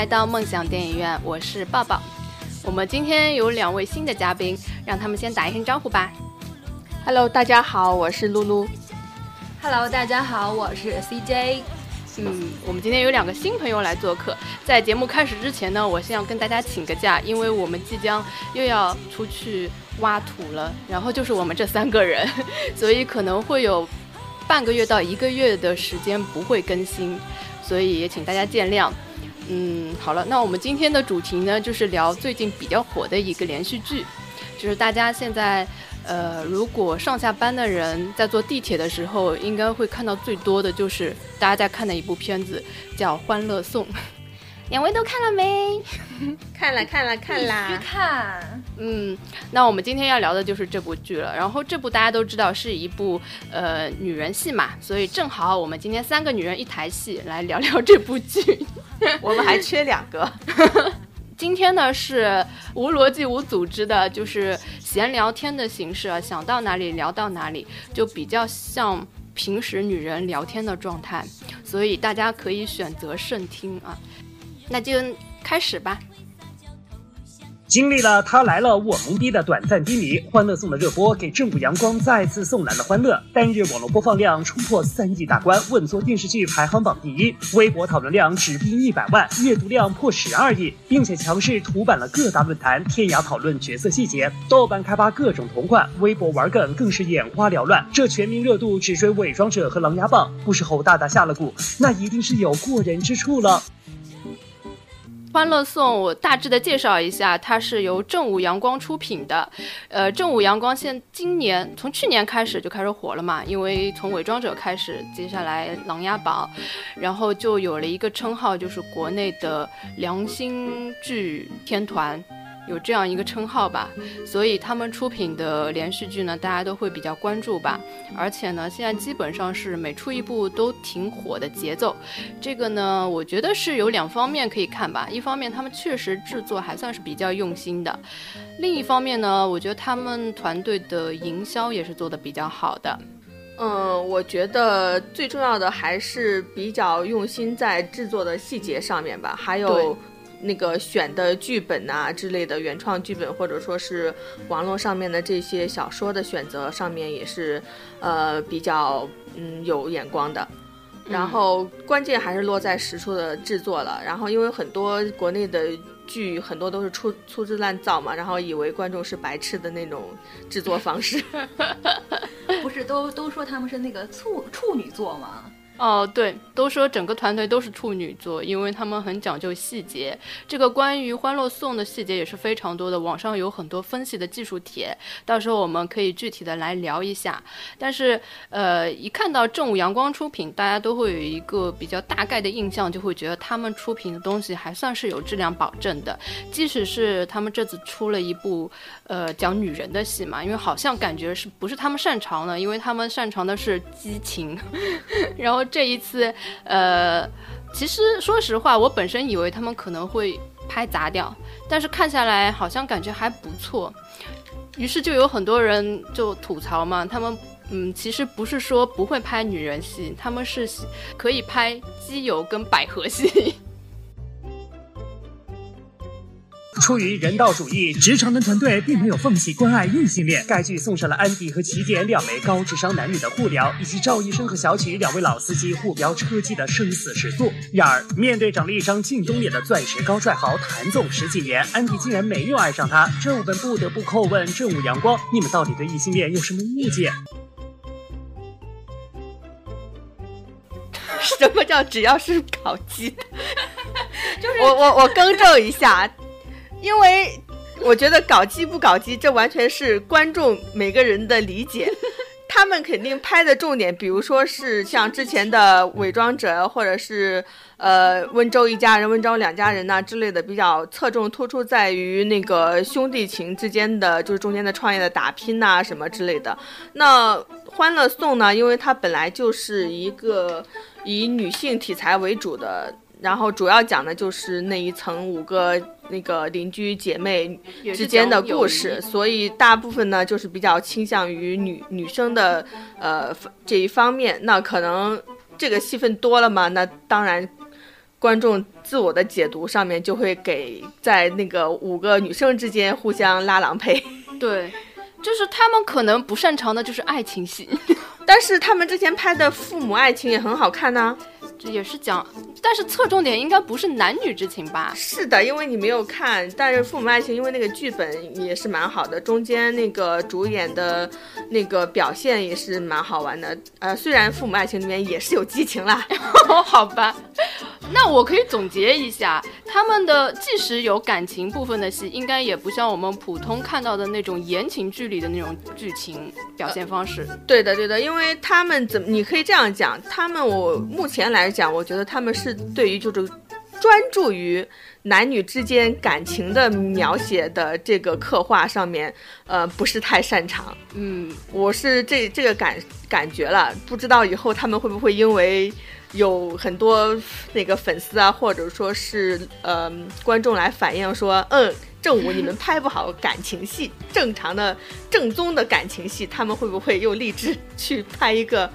来到梦想电影院，我是抱抱。我们今天有两位新的嘉宾，让他们先打一声招呼吧。Hello，大家好，我是露露。Hello，大家好，我是 CJ。嗯，我们今天有两个新朋友来做客。在节目开始之前呢，我先要跟大家请个假，因为我们即将又要出去挖土了，然后就是我们这三个人，所以可能会有半个月到一个月的时间不会更新，所以也请大家见谅。嗯，好了，那我们今天的主题呢，就是聊最近比较火的一个连续剧，就是大家现在。呃，如果上下班的人在坐地铁的时候，应该会看到最多的就是大家在看的一部片子，叫《欢乐颂》。两位都看了没？看了，看了，看啦！必须看。嗯，那我们今天要聊的就是这部剧了。然后这部大家都知道是一部呃女人戏嘛，所以正好我们今天三个女人一台戏来聊聊这部剧。我们还缺两个。今天呢是无逻辑、无组织的，就是闲聊天的形式啊，想到哪里聊到哪里，就比较像平时女人聊天的状态，所以大家可以选择慎听啊。那就开始吧。经历了他来了我懵逼的短暂低迷，《欢乐颂》的热播给正午阳光再次送来了欢乐。单日网络播放量冲破三亿大关，稳坐电视剧排行榜第一。微博讨论量直逼一百万，阅读量破十二亿，并且强势图版了各大论坛，天涯讨论角色细节，豆瓣开发各种同款，微博玩梗更是眼花缭乱。这全民热度只追《伪装者》和《琅琊榜》，不是侯大大下了蛊，那一定是有过人之处了。《欢乐颂》，我大致的介绍一下，它是由正午阳光出品的。呃，正午阳光现今年从去年开始就开始火了嘛，因为从《伪装者》开始，接下来《琅琊榜》，然后就有了一个称号，就是国内的良心剧天团。有这样一个称号吧，所以他们出品的连续剧呢，大家都会比较关注吧。而且呢，现在基本上是每出一部都挺火的节奏。这个呢，我觉得是有两方面可以看吧。一方面，他们确实制作还算是比较用心的；另一方面呢，我觉得他们团队的营销也是做的比较好的。嗯，我觉得最重要的还是比较用心在制作的细节上面吧，还有。那个选的剧本呐、啊、之类的原创剧本，或者说是网络上面的这些小说的选择上面也是，呃，比较嗯有眼光的。然后关键还是落在实处的制作了。然后因为很多国内的剧很多都是粗粗制滥造嘛，然后以为观众是白痴的那种制作方式。不是都都说他们是那个处处女座吗？哦，对，都说整个团队都是处女座，因为他们很讲究细节。这个关于《欢乐颂》的细节也是非常多的，网上有很多分析的技术帖，到时候我们可以具体的来聊一下。但是，呃，一看到正午阳光出品，大家都会有一个比较大概的印象，就会觉得他们出品的东西还算是有质量保证的。即使是他们这次出了一部，呃，讲女人的戏嘛，因为好像感觉是不是他们擅长的，因为他们擅长的是激情，然后。这一次，呃，其实说实话，我本身以为他们可能会拍砸掉，但是看下来好像感觉还不错，于是就有很多人就吐槽嘛，他们嗯，其实不是说不会拍女人戏，他们是可以拍基友跟百合戏。出于人道主义，职场的团队并没有放弃关爱异性恋。该剧送上了安迪和起点两枚高智商男女的互聊，以及赵医生和小曲两位老司机互飙车技的生死时速。然而，面对长了一张靳东脸的钻石高帅豪谭总十几年，安迪竟然没有爱上他。这我们不得不叩问正午阳光：你们到底对异性恋有什么误解？什么叫只要是搞基的？就是我我我更正一下。因为我觉得搞基不搞基，这完全是观众每个人的理解。他们肯定拍的重点，比如说是像之前的《伪装者》，或者是呃温州一家人、温州两家人呐、之类的，比较侧重突出在于那个兄弟情之间的，就是中间的创业的打拼呐、什么之类的。那《欢乐颂》呢，因为它本来就是一个以女性题材为主的。然后主要讲的就是那一层五个那个邻居姐妹之间的故事，所以大部分呢就是比较倾向于女女生的呃这一方面。那可能这个戏份多了嘛，那当然观众自我的解读上面就会给在那个五个女生之间互相拉郎配。对，就是他们可能不擅长的就是爱情戏，但是他们之前拍的父母爱情也很好看呢。这也是讲，但是侧重点应该不是男女之情吧？是的，因为你没有看，但是父母爱情因为那个剧本也是蛮好的，中间那个主演的那个表现也是蛮好玩的。呃，虽然父母爱情里面也是有激情啦，好吧。那我可以总结一下，他们的即使有感情部分的戏，应该也不像我们普通看到的那种言情剧里的那种剧情表现方式。对的，对的，因为他们怎么，你可以这样讲，他们我目前来讲，我觉得他们是对于就是专注于男女之间感情的描写的这个刻画上面，呃，不是太擅长。嗯，我是这这个感感觉了，不知道以后他们会不会因为。有很多那个粉丝啊，或者说是呃观众来反映说，嗯，正午你们拍不好感情戏，正常的正宗的感情戏，他们会不会又立志去拍一个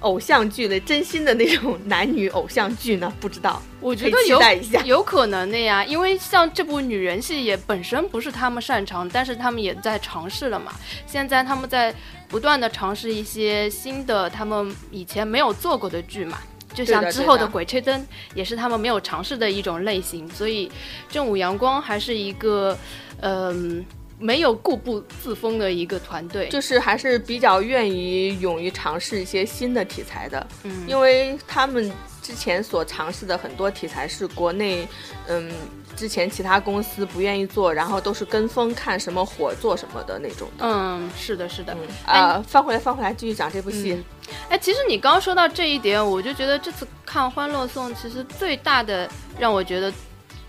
偶像剧的真心的那种男女偶像剧呢？不知道，我觉得有 有可能的呀，因为像这部女人戏也本身不是他们擅长，但是他们也在尝试了嘛。现在他们在不断的尝试一些新的，他们以前没有做过的剧嘛。就像之后的《鬼吹灯》也是他们没有尝试的一种类型，所以正午阳光还是一个，嗯，没有固步自封的一个团队，就是还是比较愿意勇于尝试一些新的题材的，嗯，因为他们之前所尝试的很多题材是国内，嗯。之前其他公司不愿意做，然后都是跟风看什么火做什么的那种。嗯，是的，是的。啊，翻回来，翻回来，继续讲这部戏。哎，其实你刚刚说到这一点，我就觉得这次看《欢乐颂》，其实最大的让我觉得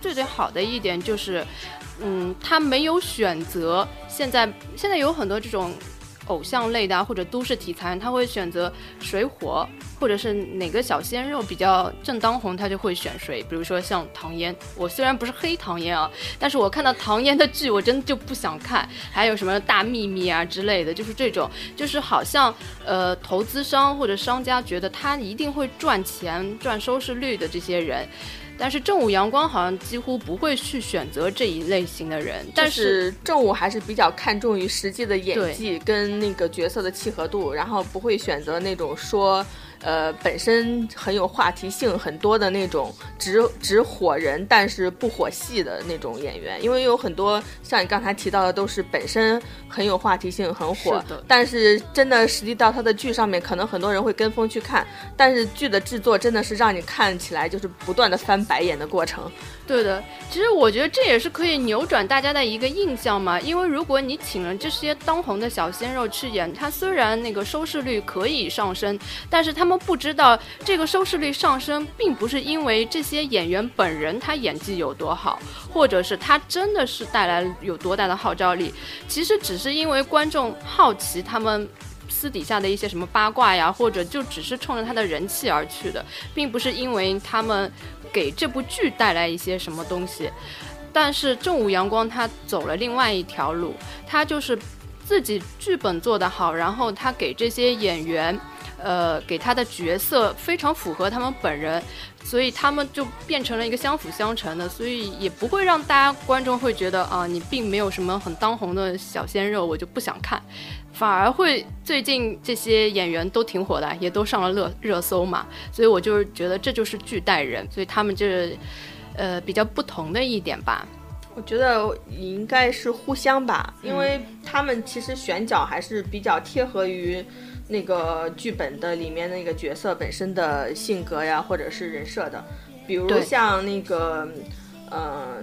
最最好的一点就是，嗯，他没有选择。现在现在有很多这种。偶像类的或者都市题材，他会选择水火，或者是哪个小鲜肉比较正当红，他就会选谁。比如说像唐嫣，我虽然不是黑唐嫣啊，但是我看到唐嫣的剧，我真的就不想看。还有什么大秘密啊之类的，就是这种，就是好像呃投资商或者商家觉得他一定会赚钱、赚收视率的这些人。但是正午阳光好像几乎不会去选择这一类型的人，但是正午还是比较看重于实际的演技跟那个角色的契合度，然后不会选择那种说。呃，本身很有话题性很多的那种，只只火人但是不火戏的那种演员，因为有很多像你刚才提到的，都是本身很有话题性很火，但是真的实际到他的剧上面，可能很多人会跟风去看，但是剧的制作真的是让你看起来就是不断的翻白眼的过程。对的，其实我觉得这也是可以扭转大家的一个印象嘛，因为如果你请了这些当红的小鲜肉去演，他虽然那个收视率可以上升，但是他们不知道这个收视率上升并不是因为这些演员本人他演技有多好，或者是他真的是带来有多大的号召力，其实只是因为观众好奇他们私底下的一些什么八卦呀，或者就只是冲着他的人气而去的，并不是因为他们。给这部剧带来一些什么东西，但是正午阳光他走了另外一条路，他就是自己剧本做得好，然后他给这些演员，呃，给他的角色非常符合他们本人，所以他们就变成了一个相辅相成的，所以也不会让大家观众会觉得啊，你并没有什么很当红的小鲜肉，我就不想看。反而会最近这些演员都挺火的，也都上了热热搜嘛，所以我就是觉得这就是剧带人，所以他们这，呃，比较不同的一点吧。我觉得应该是互相吧，因为他们其实选角还是比较贴合于那个剧本的里面那个角色本身的性格呀，或者是人设的，比如像那个，呃。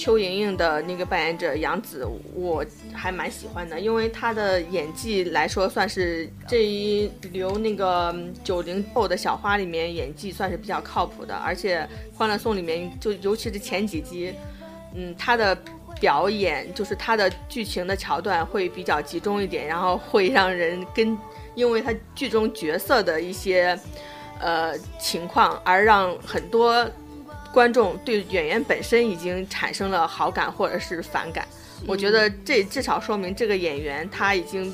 邱莹莹的那个扮演者杨紫，我还蛮喜欢的，因为她的演技来说，算是这一流那个九零后的小花里面演技算是比较靠谱的。而且《欢乐颂》里面，就尤其是前几集，嗯，她的表演就是她的剧情的桥段会比较集中一点，然后会让人跟，因为她剧中角色的一些呃情况而让很多。观众对演员本身已经产生了好感或者是反感，我觉得这至少说明这个演员他已经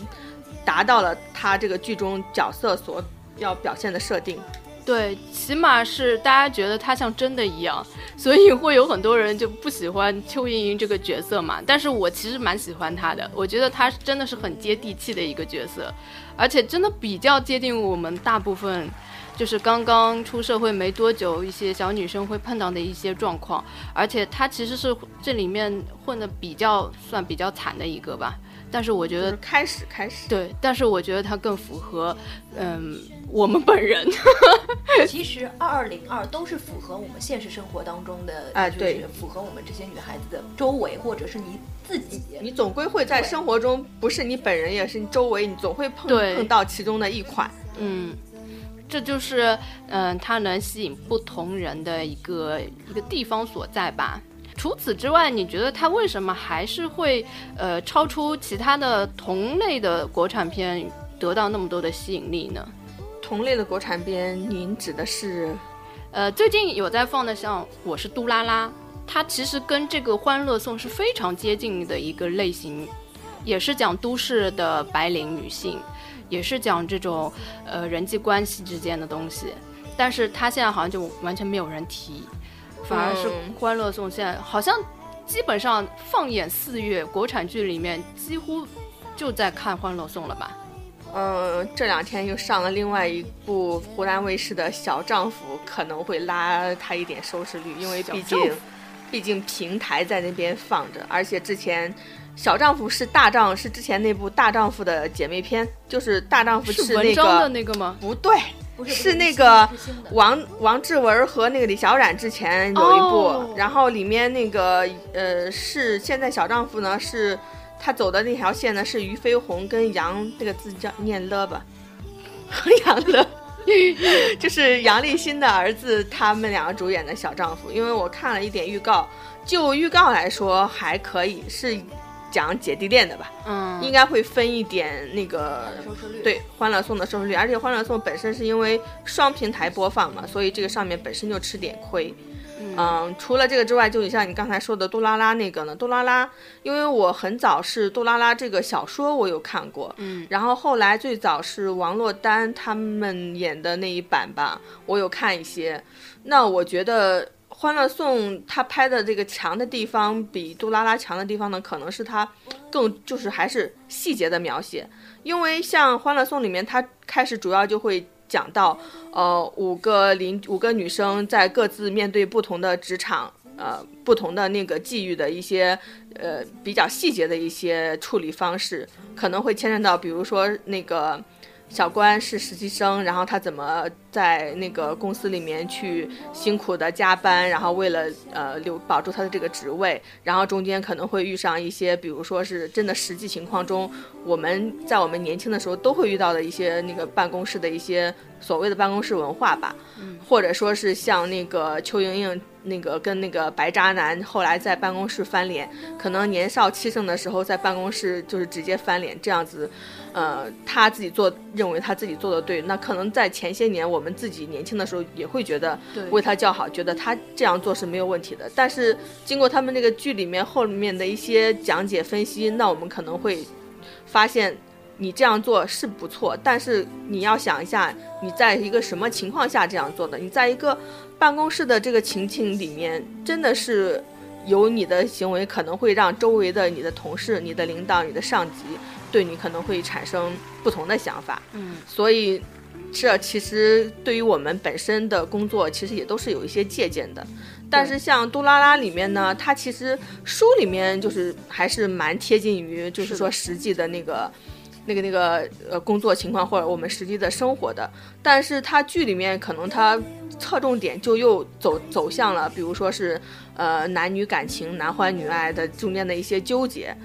达到了他这个剧中角色所要表现的设定。对，起码是大家觉得他像真的一样，所以会有很多人就不喜欢邱莹莹这个角色嘛。但是我其实蛮喜欢她的，我觉得她真的是很接地气的一个角色，而且真的比较接近我们大部分。就是刚刚出社会没多久，一些小女生会碰到的一些状况，而且她其实是这里面混的比较算比较惨的一个吧。但是我觉得开始开始对，但是我觉得她更符合嗯我们本人。其实二二零二都是符合我们现实生活当中的，哎，对，符合我们这些女孩子的周围或者是你自己，你总归会在生活中，不是你本人也是你周围，你总会碰碰到其中的一款，嗯。这就是，嗯，它能吸引不同人的一个一个地方所在吧。除此之外，你觉得它为什么还是会，呃，超出其他的同类的国产片，得到那么多的吸引力呢？同类的国产片，您指的是？呃，最近有在放的像《我是杜拉拉》，它其实跟这个《欢乐颂》是非常接近的一个类型，也是讲都市的白领女性。也是讲这种，呃，人际关系之间的东西，但是他现在好像就完全没有人提，反而是《欢乐颂》现在好像基本上放眼四月，国产剧里面几乎就在看《欢乐颂》了吧？呃，这两天又上了另外一部湖南卫视的小丈夫，可能会拉他一点收视率，因为毕竟，毕竟平台在那边放着，而且之前。小丈夫是大丈是之前那部大丈夫的姐妹篇，就是大丈夫是那个的那个吗？不对，是那个王王志文和那个李小冉之前有一部，然后里面那个呃是现在小丈夫呢是他走的那条线呢是俞飞鸿跟杨这个字叫念了吧，和 杨乐，就是杨立新的儿子，他们两个主演的小丈夫，因为我看了一点预告，就预告来说还可以是。讲姐弟恋的吧，嗯，应该会分一点那个对《欢乐颂》的收视率，而且《欢乐颂》本身是因为双平台播放嘛，所以这个上面本身就吃点亏。嗯，除了这个之外，就像你刚才说的《杜拉拉》那个呢，《杜拉拉》，因为我很早是《杜拉拉》这个小说我有看过，嗯，然后后来最早是王珞丹他们演的那一版吧，我有看一些，那我觉得。《欢乐颂》它拍的这个强的地方，比《杜拉拉》强的地方呢，可能是它更就是还是细节的描写。因为像《欢乐颂》里面，它开始主要就会讲到，呃，五个邻五个女生在各自面对不同的职场，呃，不同的那个际遇的一些，呃，比较细节的一些处理方式，可能会牵扯到，比如说那个。小关是实习生，然后他怎么在那个公司里面去辛苦的加班，然后为了呃留保住他的这个职位，然后中间可能会遇上一些，比如说是真的实际情况中，我们在我们年轻的时候都会遇到的一些那个办公室的一些所谓的办公室文化吧，或者说是像那个邱莹莹那个跟那个白渣男后来在办公室翻脸，可能年少气盛的时候在办公室就是直接翻脸这样子。呃，他自己做，认为他自己做的对，那可能在前些年，我们自己年轻的时候也会觉得为他叫好，觉得他这样做是没有问题的。但是经过他们那个剧里面后面的一些讲解分析，那我们可能会发现，你这样做是不错，但是你要想一下，你在一个什么情况下这样做的？你在一个办公室的这个情景里面，真的是有你的行为可能会让周围的你的同事、你的领导、你的上级。对你可能会产生不同的想法，嗯，所以这其实对于我们本身的工作，其实也都是有一些借鉴的。但是像《杜拉拉》里面呢，它其实书里面就是还是蛮贴近于，就是说实际的那个、那个、那个呃工作情况或者我们实际的生活的。但是它剧里面可能它侧重点就又走走向了，比如说是呃男女感情、男欢女爱的中间的一些纠结。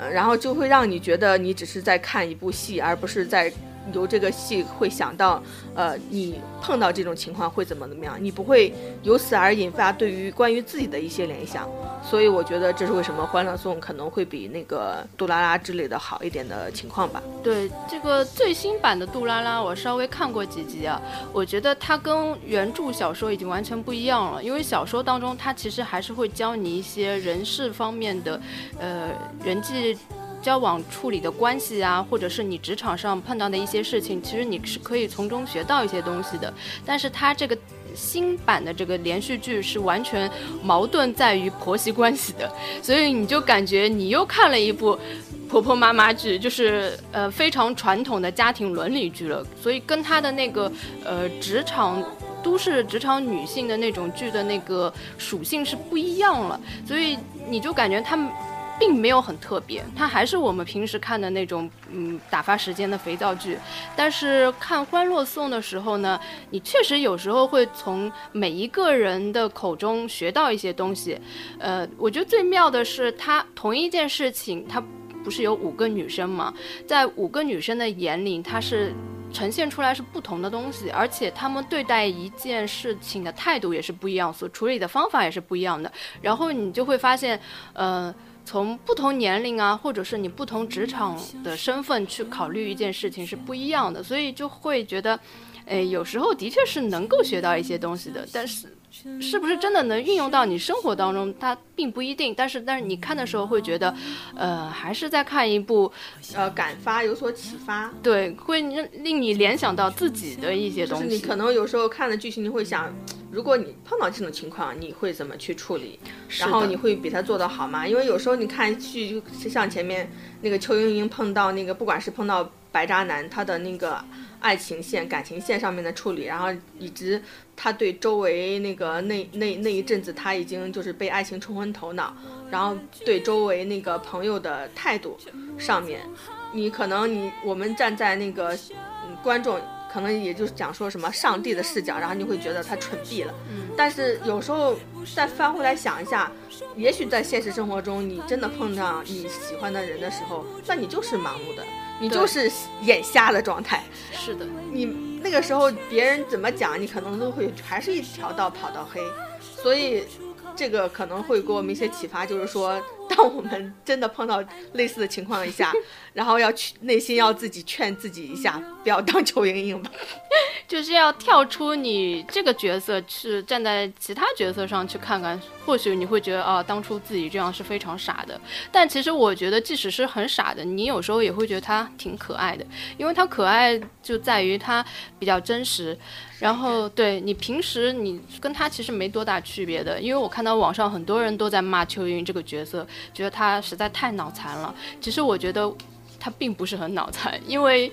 呃然后就会让你觉得你只是在看一部戏，而不是在由这个戏会想到，呃，你碰到这种情况会怎么怎么样，你不会由此而引发对于关于自己的一些联想。所以我觉得这是为什么《欢乐颂》可能会比那个《杜拉拉》之类的好一点的情况吧。对这个最新版的《杜拉拉》，我稍微看过几集啊，我觉得它跟原著小说已经完全不一样了。因为小说当中，它其实还是会教你一些人事方面的，呃，人际交往处理的关系啊，或者是你职场上碰到的一些事情，其实你是可以从中学到一些东西的。但是它这个新版的这个连续剧是完全矛盾在于婆媳关系的，所以你就感觉你又看了一部。婆婆妈妈剧就是呃非常传统的家庭伦理剧了，所以跟他的那个呃职场都市职场女性的那种剧的那个属性是不一样了，所以你就感觉他们并没有很特别，它还是我们平时看的那种嗯打发时间的肥皂剧。但是看《欢乐颂》的时候呢，你确实有时候会从每一个人的口中学到一些东西。呃，我觉得最妙的是，它同一件事情，它。不是有五个女生嘛？在五个女生的眼里，她是呈现出来是不同的东西，而且她们对待一件事情的态度也是不一样，所处理的方法也是不一样的。然后你就会发现，呃，从不同年龄啊，或者是你不同职场的身份去考虑一件事情是不一样的，所以就会觉得，哎，有时候的确是能够学到一些东西的，但是。是不是真的能运用到你生活当中？它并不一定。但是，但是你看的时候会觉得，呃，还是在看一部，呃，感发有所启发。对，会令令你联想到自己的一些东西。你可能有时候看的剧情，你会想，如果你碰到这种情况，你会怎么去处理？然后你会比他做得好吗？因为有时候你看剧，就像前面那个邱莹莹碰到那个，不管是碰到白渣男，他的那个。爱情线、感情线上面的处理，然后以及他对周围那个那那那一阵子，他已经就是被爱情冲昏头脑，然后对周围那个朋友的态度上面，你可能你我们站在那个观众，可能也就是讲说什么上帝的视角，然后你会觉得他蠢毙了。嗯。但是有时候再翻回来想一下，也许在现实生活中，你真的碰上你喜欢的人的时候，那你就是盲目的。你就是眼瞎的状态，是的。你那个时候别人怎么讲，你可能都会还是一条道跑到黑，所以这个可能会给我们一些启发，就是说，当我们真的碰到类似的情况一下，然后要去内心要自己劝自己一下，不要当邱莹莹吧。就是要跳出你这个角色，去站在其他角色上去看看，或许你会觉得啊，当初自己这样是非常傻的。但其实我觉得，即使是很傻的，你有时候也会觉得他挺可爱的，因为他可爱就在于他比较真实。然后对你平时你跟他其实没多大区别的，因为我看到网上很多人都在骂邱莹莹这个角色，觉得她实在太脑残了。其实我觉得他并不是很脑残，因为。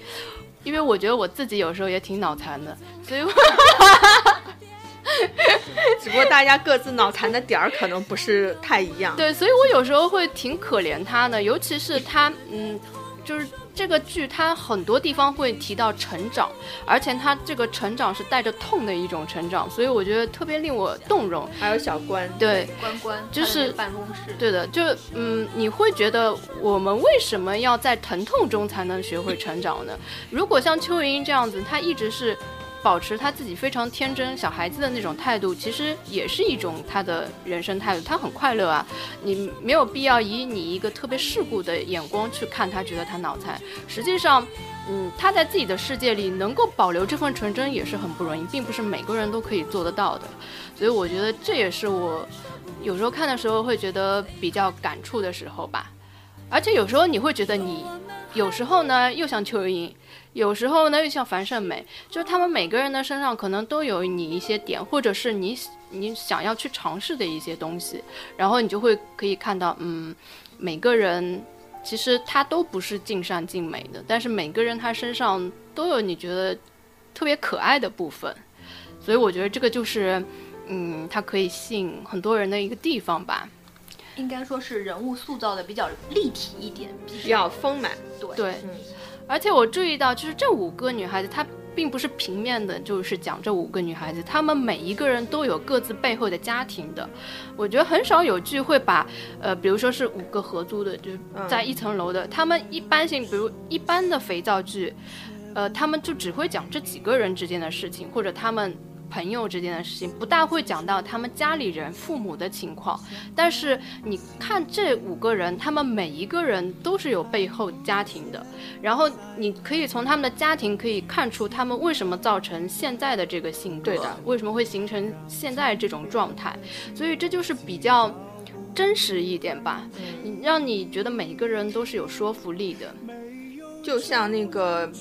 因为我觉得我自己有时候也挺脑残的，所以我，只不过大家各自脑残的点儿可能不是太一样。对，所以我有时候会挺可怜他的，尤其是他，嗯，就是。这个剧它很多地方会提到成长，而且它这个成长是带着痛的一种成长，所以我觉得特别令我动容。还有小关，对，关关就是办公室，对的，就嗯，你会觉得我们为什么要在疼痛中才能学会成长呢？如果像邱莹莹这样子，她一直是。保持他自己非常天真小孩子的那种态度，其实也是一种他的人生态度。他很快乐啊，你没有必要以你一个特别世故的眼光去看他，觉得他脑残。实际上，嗯，他在自己的世界里能够保留这份纯真也是很不容易，并不是每个人都可以做得到的。所以我觉得这也是我有时候看的时候会觉得比较感触的时候吧。而且有时候你会觉得你有时候呢又像邱莹。有时候呢，又像樊胜美，就是他们每个人的身上可能都有你一些点，或者是你你想要去尝试的一些东西，然后你就会可以看到，嗯，每个人其实他都不是尽善尽美的，但是每个人他身上都有你觉得特别可爱的部分，所以我觉得这个就是，嗯，它可以吸引很多人的一个地方吧。应该说是人物塑造的比较立体一点，比较丰满。对对，嗯。而且我注意到，就是这五个女孩子，她并不是平面的，就是讲这五个女孩子，她们每一个人都有各自背后的家庭的。我觉得很少有剧会把，呃，比如说是五个合租的，就是在一层楼的，他们一般性，比如一般的肥皂剧，呃，他们就只会讲这几个人之间的事情，或者他们。朋友之间的事情不大会讲到他们家里人、父母的情况，但是你看这五个人，他们每一个人都是有背后家庭的，然后你可以从他们的家庭可以看出他们为什么造成现在的这个性格，对的，为什么会形成现在这种状态，所以这就是比较真实一点吧，你让你觉得每一个人都是有说服力的。就像那个，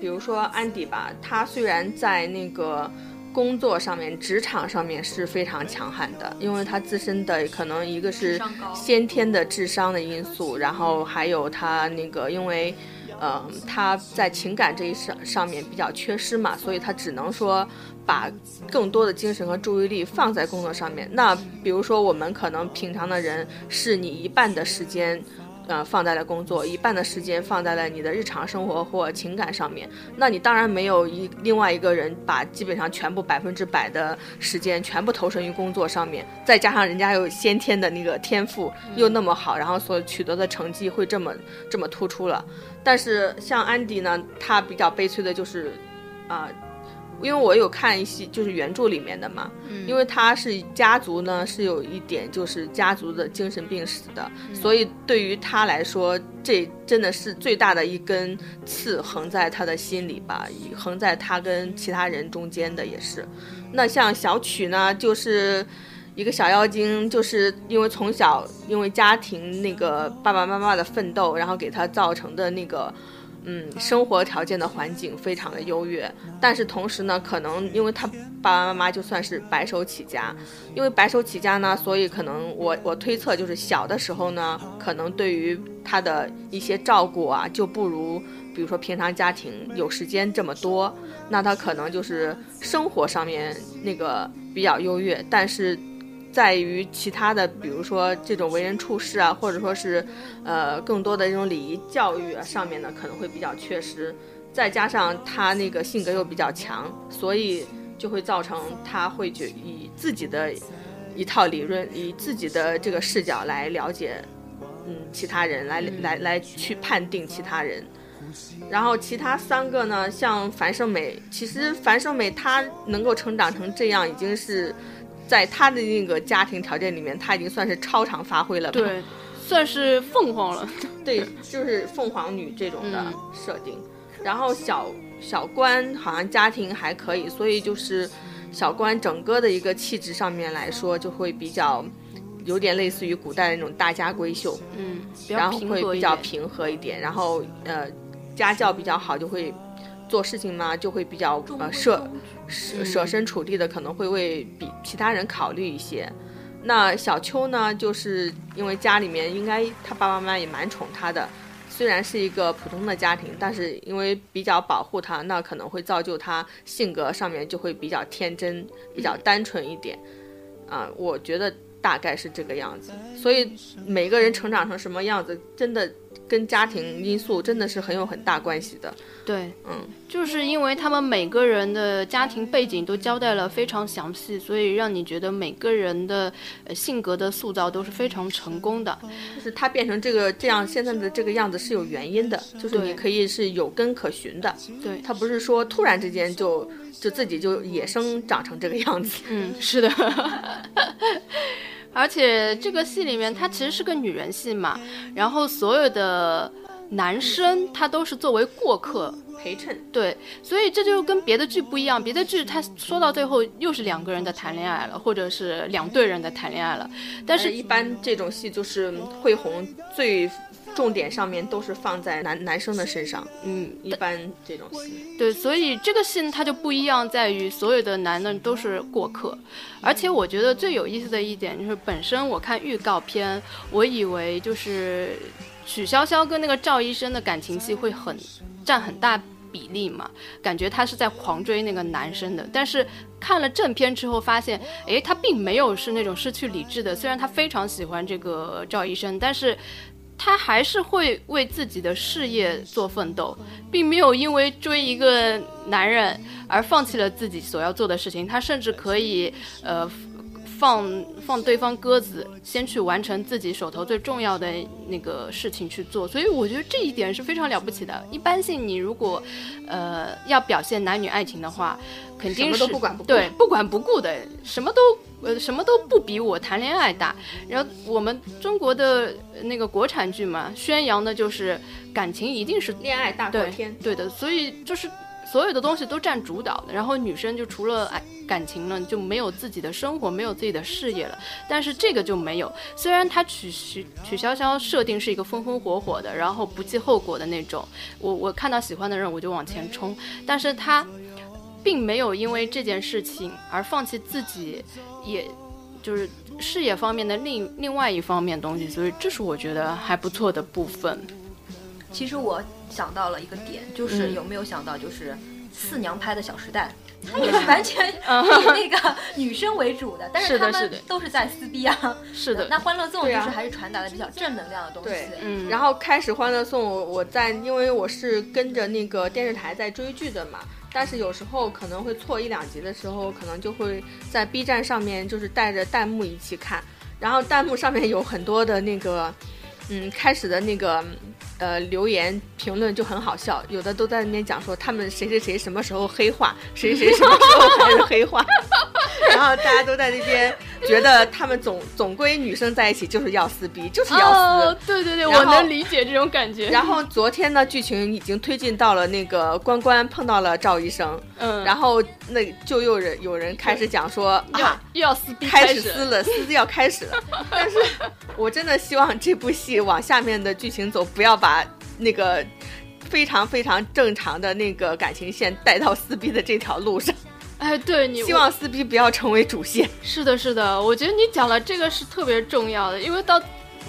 比如说安迪吧，他虽然在那个工作上面、职场上面是非常强悍的，因为他自身的可能一个是先天的智商的因素，然后还有他那个因为。嗯，他在情感这一上上面比较缺失嘛，所以他只能说把更多的精神和注意力放在工作上面。那比如说，我们可能平常的人是你一半的时间。呃，放在了工作，一半的时间放在了你的日常生活或情感上面。那你当然没有一另外一个人把基本上全部百分之百的时间全部投身于工作上面，再加上人家有先天的那个天赋又那么好，然后所取得的成绩会这么这么突出了。但是像安迪呢，他比较悲催的就是，啊。因为我有看一些就是原著里面的嘛，因为他是家族呢是有一点就是家族的精神病史的，所以对于他来说，这真的是最大的一根刺横在他的心里吧，横在他跟其他人中间的也是。那像小曲呢，就是一个小妖精，就是因为从小因为家庭那个爸爸妈妈的奋斗，然后给他造成的那个。嗯，生活条件的环境非常的优越，但是同时呢，可能因为他爸爸妈妈就算是白手起家，因为白手起家呢，所以可能我我推测就是小的时候呢，可能对于他的一些照顾啊，就不如比如说平常家庭有时间这么多，那他可能就是生活上面那个比较优越，但是。在于其他的，比如说这种为人处事啊，或者说是，呃，更多的这种礼仪教育啊上面呢，可能会比较缺失。再加上他那个性格又比较强，所以就会造成他会觉以自己的一套理论，以自己的这个视角来了解，嗯，其他人来来来去判定其他人。然后其他三个呢，像樊胜美，其实樊胜美她能够成长成这样，已经是。在他的那个家庭条件里面，他已经算是超常发挥了。对，算是凤凰了。对，就是凤凰女这种的设定。然后小小关好像家庭还可以，所以就是小关整个的一个气质上面来说，就会比较有点类似于古代的那种大家闺秀。嗯，然后会比较平和一点。然后呃，家教比较好，就会。做事情嘛，就会比较呃舍舍舍身处地的，可能会为比其他人考虑一些。那小秋呢，就是因为家里面应该他爸爸妈妈也蛮宠他的，虽然是一个普通的家庭，但是因为比较保护他，那可能会造就他性格上面就会比较天真，比较单纯一点。啊，我觉得大概是这个样子。所以每个人成长成什么样子，真的。跟家庭因素真的是很有很大关系的。对，嗯，就是因为他们每个人的家庭背景都交代了非常详细，所以让你觉得每个人的性格的塑造都是非常成功的。就是他变成这个这样现在的这个样子是有原因的，就是你可以是有根可循的。对他不是说突然之间就就自己就野生长成这个样子。嗯，是的。而且这个戏里面，它其实是个女人戏嘛，然后所有的男生他都是作为过客陪衬，对，所以这就跟别的剧不一样，别的剧他说到最后又是两个人的谈恋爱了，或者是两对人的谈恋爱了，但是一般这种戏就是会红最。重点上面都是放在男男生的身上，嗯，一般这种戏，对，所以这个戏它就不一样，在于所有的男的都是过客，而且我觉得最有意思的一点就是，本身我看预告片，我以为就是许潇潇跟那个赵医生的感情戏会很占很大比例嘛，感觉他是在狂追那个男生的，但是看了正片之后发现，诶，他并没有是那种失去理智的，虽然他非常喜欢这个赵医生，但是。他还是会为自己的事业做奋斗，并没有因为追一个男人而放弃了自己所要做的事情。他甚至可以，呃，放放对方鸽子，先去完成自己手头最重要的那个事情去做。所以我觉得这一点是非常了不起的。一般性，你如果，呃，要表现男女爱情的话，肯定是对不管不顾的，什么都。呃，什么都不比我谈恋爱大。然后我们中国的那个国产剧嘛，宣扬的就是感情一定是恋爱大过天。对的，所以就是所有的东西都占主导的，然后女生就除了爱感情呢，就没有自己的生活，没有自己的事业了。但是这个就没有，虽然他曲曲曲筱绡设定是一个风风火火的，然后不计后果的那种，我我看到喜欢的人我就往前冲，但是他并没有因为这件事情而放弃自己，也就是事业方面的另另外一方面东西，所以这是我觉得还不错的部分。其实我想到了一个点，就是有没有想到，就是四娘拍的《小时代》，它也是完全 以那个女生为主的，但是他们都是在撕逼啊。是的，那《欢乐颂》就是还是传达的比较正能量的东西。对，嗯。然后开始《欢乐颂》，我在因为我是跟着那个电视台在追剧的嘛，但是有时候可能会错一两集的时候，可能就会在 B 站上面就是带着弹幕一起看，然后弹幕上面有很多的那个，嗯，开始的那个。呃，留言评论就很好笑，有的都在那边讲说他们谁谁谁什么时候黑化，谁谁什么时候开始黑化，然后大家都在那边觉得他们总总归女生在一起就是要撕逼，就是要撕。对对对，我能理解这种感觉。然后昨天呢，剧情已经推进到了那个关关碰到了赵医生，嗯，然后那就有人有人开始讲说啊，又要撕逼，开始撕了，撕要开始了。但是我真的希望这部戏往下面的剧情走，不要。把那个非常非常正常的那个感情线带到撕逼的这条路上，哎，对你希望撕逼不要成为主线。是的，是的，我觉得你讲了这个是特别重要的，因为到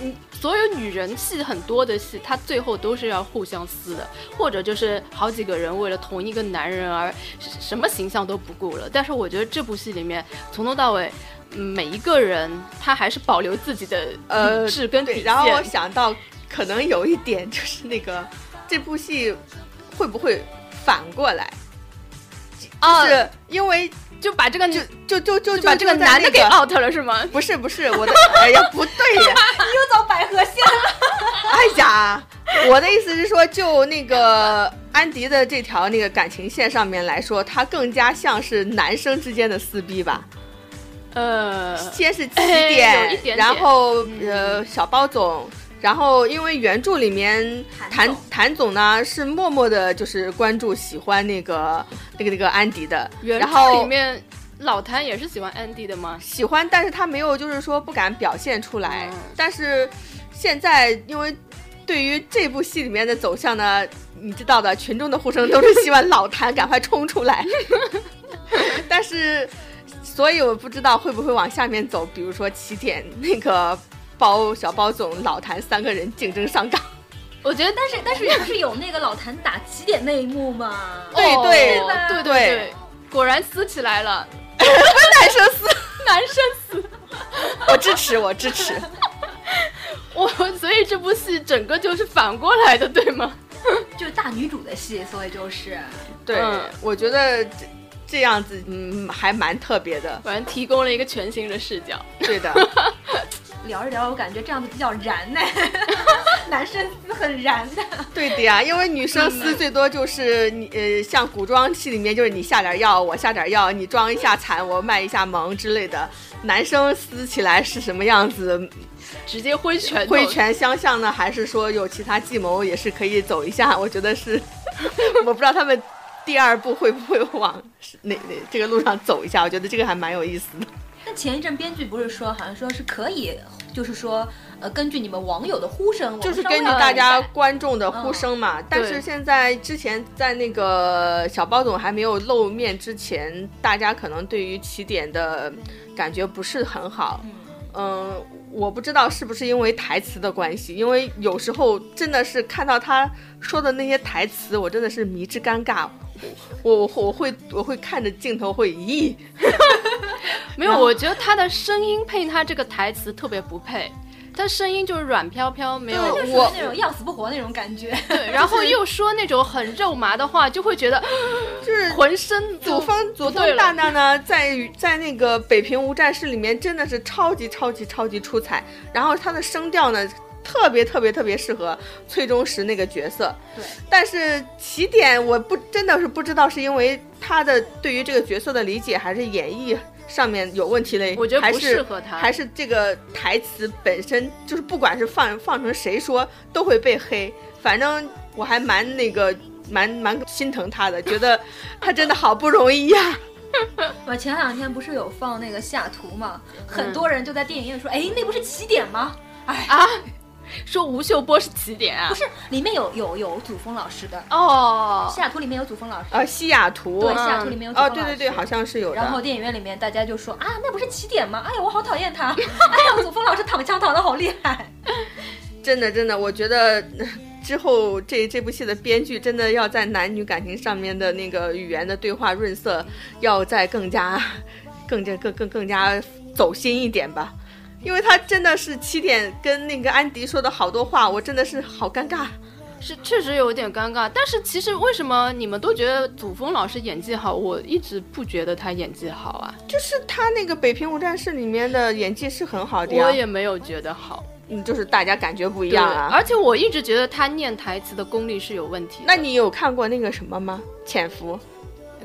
嗯，所有女人戏很多的戏，她最后都是要互相撕的，或者就是好几个人为了同一个男人而什么形象都不顾了。但是我觉得这部戏里面从头到尾，每一个人他还是保留自己的呃质跟底线。然后我想到。可能有一点就是那个，这部戏会不会反过来？啊，是因为就把这个就就就就把这个男的给 out 了是吗？不是不是，我的 哎呀不对呀，你又走百合线了。哎呀，我的意思是说，就那个安迪的这条那个感情线上面来说，他更加像是男生之间的撕逼吧。呃，先是起点，然后呃小包总。然后，因为原著里面谭谭总呢是默默的，就是关注喜欢那个那个那个安迪的。原著里面老谭也是喜欢安迪的吗？喜欢，但是他没有，就是说不敢表现出来。但是现在，因为对于这部戏里面的走向呢，你知道的，群众的呼声都是希望老谭赶快冲出来。但是，所以我不知道会不会往下面走，比如说起点那个。包小包总、老谭三个人竞争上岗，我觉得，但是但是不是有那个老谭打起点那一幕吗？对对对对，果然撕起来了，男生撕，男生撕，我支持，我支持，我 所以这部戏整个就是反过来的，对吗？就是大女主的戏，所以就是，对，我觉得这这样子嗯还蛮特别的，反正提供了一个全新的视角，对的。聊着聊，我感觉这样子比较燃呢。男生撕很燃的。对的呀，因为女生撕最多就是你呃，像古装戏里面就是你下点药，我下点药，你装一下惨，我卖一下萌之类的。男生撕起来是什么样子？直接挥拳挥拳相向呢，还是说有其他计谋也是可以走一下？我觉得是，我不知道他们第二步会不会往哪哪这个路上走一下？我觉得这个还蛮有意思的。那前一阵编剧不是说，好像说是可以，就是说，呃，根据你们网友的呼声，就是根据大家观众的呼声嘛。但是现在之前在那个小包总还没有露面之前，大家可能对于起点的感觉不是很好。嗯，我不知道是不是因为台词的关系，因为有时候真的是看到他说的那些台词，我真的是迷之尴尬。我我我会我会看着镜头会咦。没有，我觉得他的声音配他这个台词特别不配，他声音就是软飘飘，没有我那种要死不活那种感觉。对，然后又说那种很肉麻的话，就会觉得 就是 浑身。祖峰祖峰大大呢，在在那个北平无战事里面真的是超级超级超级出彩，然后他的声调呢特别特别特别适合崔中石那个角色。对，但是起点我不真的是不知道是因为他的对于这个角色的理解还是演绎。上面有问题嘞，我觉得不适合他，还是这个台词本身就是，不管是放放成谁说都会被黑。反正我还蛮那个蛮蛮心疼他的，觉得他真的好不容易呀。我前两天不是有放那个下图嘛，很多人就在电影院说，哎，那不是起点吗？哎啊，说吴秀波是起点啊？不是，里面有有有祖峰老师的哦，西雅图里面有祖峰老师。呃，西雅图，对，西雅图里面有。哦，对对对，好像是有。然后电影院里面大家就说啊，那不是起点吗？哎呀，我好讨厌他。哎呀，祖峰老师躺枪躺的好厉害。真的真的，我觉得。之后，这这部戏的编剧真的要在男女感情上面的那个语言的对话润色，要再更加、更加、更更更加走心一点吧，因为他真的是七点跟那个安迪说的好多话，我真的是好尴尬，是确实有点尴尬。但是其实为什么你们都觉得祖峰老师演技好，我一直不觉得他演技好啊？就是他那个《北平无战事》里面的演技是很好的呀，我也没有觉得好。嗯，就是大家感觉不一样啊。而且我一直觉得他念台词的功力是有问题。那你有看过那个什么吗？潜伏，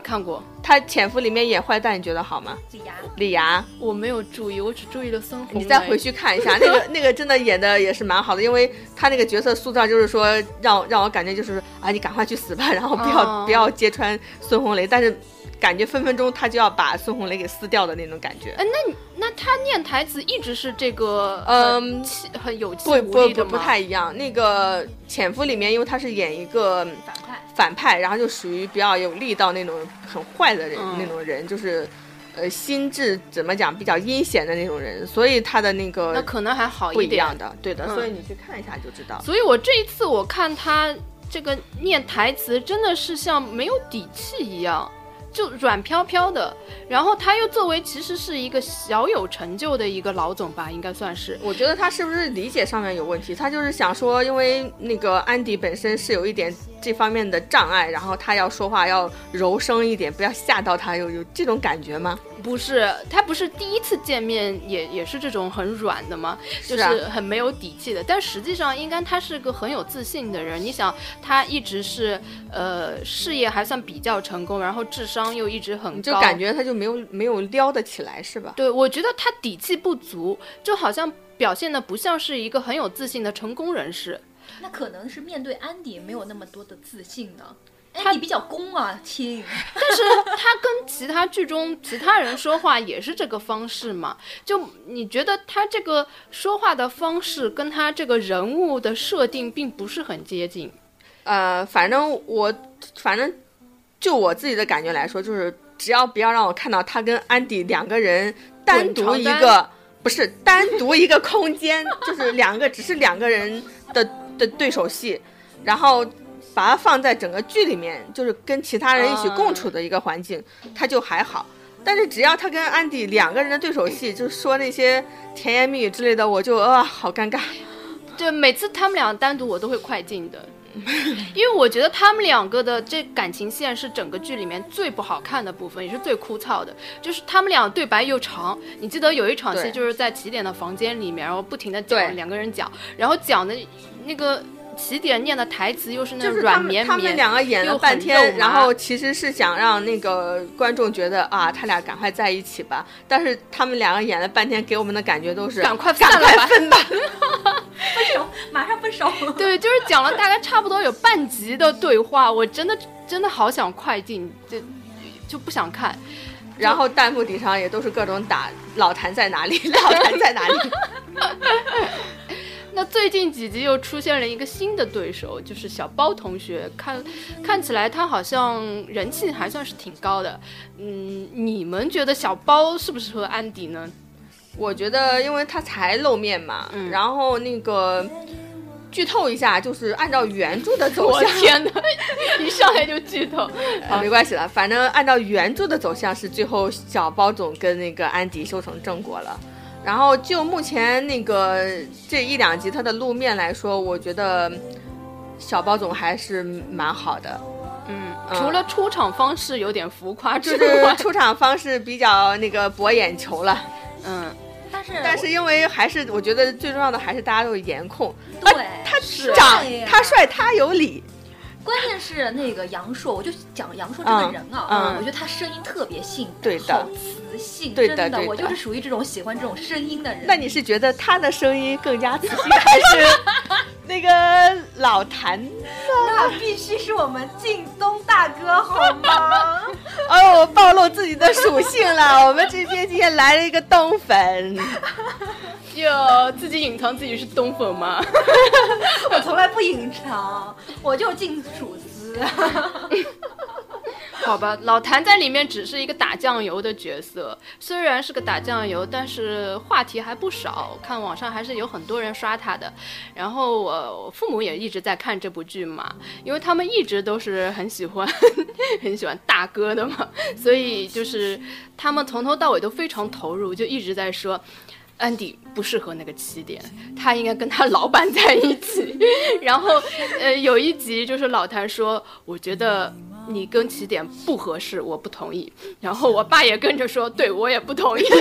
看过。他潜伏里面演坏蛋，你觉得好吗？李涯，李涯，我没有注意，我只注意了孙红雷。你再回去看一下，那个那个真的演的也是蛮好的，因为他那个角色塑造就是说让让我感觉就是啊，你赶快去死吧，然后不要不要揭穿孙红雷，但是。感觉分分钟他就要把孙红雷给撕掉的那种感觉。哎，那那他念台词一直是这个，嗯，很有气不不不不太一样。那个潜伏里面，因为他是演一个反派，反派，然后就属于比较有力道那种很坏的人，那种人就是，呃，心智怎么讲比较阴险的那种人，所以他的那个那可能还好一点的，对的。所以你去看一下就知道。所以我这一次我看他这个念台词，真的是像没有底气一样。就软飘飘的，然后他又作为其实是一个小有成就的一个老总吧，应该算是。我觉得他是不是理解上面有问题？他就是想说，因为那个安迪本身是有一点这方面的障碍，然后他要说话要柔声一点，不要吓到他，有有这种感觉吗？不是，他不是第一次见面也也是这种很软的吗？就是很没有底气的。但实际上，应该他是个很有自信的人。你想，他一直是呃事业还算比较成功，然后智商又一直很高，就感觉他就没有没有撩得起来，是吧？对，我觉得他底气不足，就好像表现的不像是一个很有自信的成功人士。那可能是面对安迪没有那么多的自信呢。他比较攻啊，亲。但是他跟其他剧中其他人说话也是这个方式嘛？就你觉得他这个说话的方式跟他这个人物的设定并不是很接近。呃，反正我，反正就我自己的感觉来说，就是只要不要让我看到他跟安迪两个人单独一个，不是单独一个空间，就是两个只是两个人的的对手戏，然后。把它放在整个剧里面，就是跟其他人一起共处的一个环境，他就还好。但是只要他跟安迪两个人的对手戏，就说那些甜言蜜语之类的，我就啊，好尴尬。对，每次他们俩单独，我都会快进的，因为我觉得他们两个的这感情线是整个剧里面最不好看的部分，也是最枯燥的。就是他们俩对白又长，你记得有一场戏就是在起点的房间里面，然后不停的讲两个人讲，然后讲的那个。起点念的台词又是那种软绵绵，他们两个演了半天，然后其实是想让那个观众觉得啊，他俩赶快在一起吧。但是他们两个演了半天，给我们的感觉都是赶快赶快分吧，分手，马上分手。对，就是讲了大概差不多有半集的对话，我真的真的好想快进，就就不想看。然后弹幕底上也都是各种打老谭在哪里，老谭在哪里。那最近几集又出现了一个新的对手，就是小包同学。看，看起来他好像人气还算是挺高的。嗯，你们觉得小包适不适合安迪呢？我觉得，因为他才露面嘛。嗯。然后那个剧透一下，就是按照原著的走向。我天哪！一上来就剧透。啊，没关系了，反正按照原著的走向是最后小包总跟那个安迪修成正果了。然后就目前那个这一两集他的路面来说，我觉得小包总还是蛮好的。嗯，除了出场方式有点浮夸，就是出场方式比较那个博眼球了。嗯，但是但是因为还是我觉得最重要的还是大家都是颜控。对，他长他帅他有理。关键是那个杨烁，我就讲杨烁这个人啊，我觉得他声音特别性感，好磁性，真的，我就是属于这种喜欢这种声音的人。那你是觉得他的声音更加磁性，还是那个老谭，那必须是我们靳东大哥，好吗？哦，我暴露自己的属性了。我们这边今天来了一个东粉，哟，自己隐藏自己是东粉吗？我从来不隐藏，我就进 好吧，老谭在里面只是一个打酱油的角色，虽然是个打酱油，但是话题还不少。看网上还是有很多人刷他的，然后我父母也一直在看这部剧嘛，因为他们一直都是很喜欢 很喜欢大哥的嘛，所以就是他们从头到尾都非常投入，就一直在说。安迪不适合那个起点，他应该跟他老板在一起。然后，呃，有一集就是老谭说：“我觉得你跟起点不合适，我不同意。”然后我爸也跟着说：“对我也不同意。”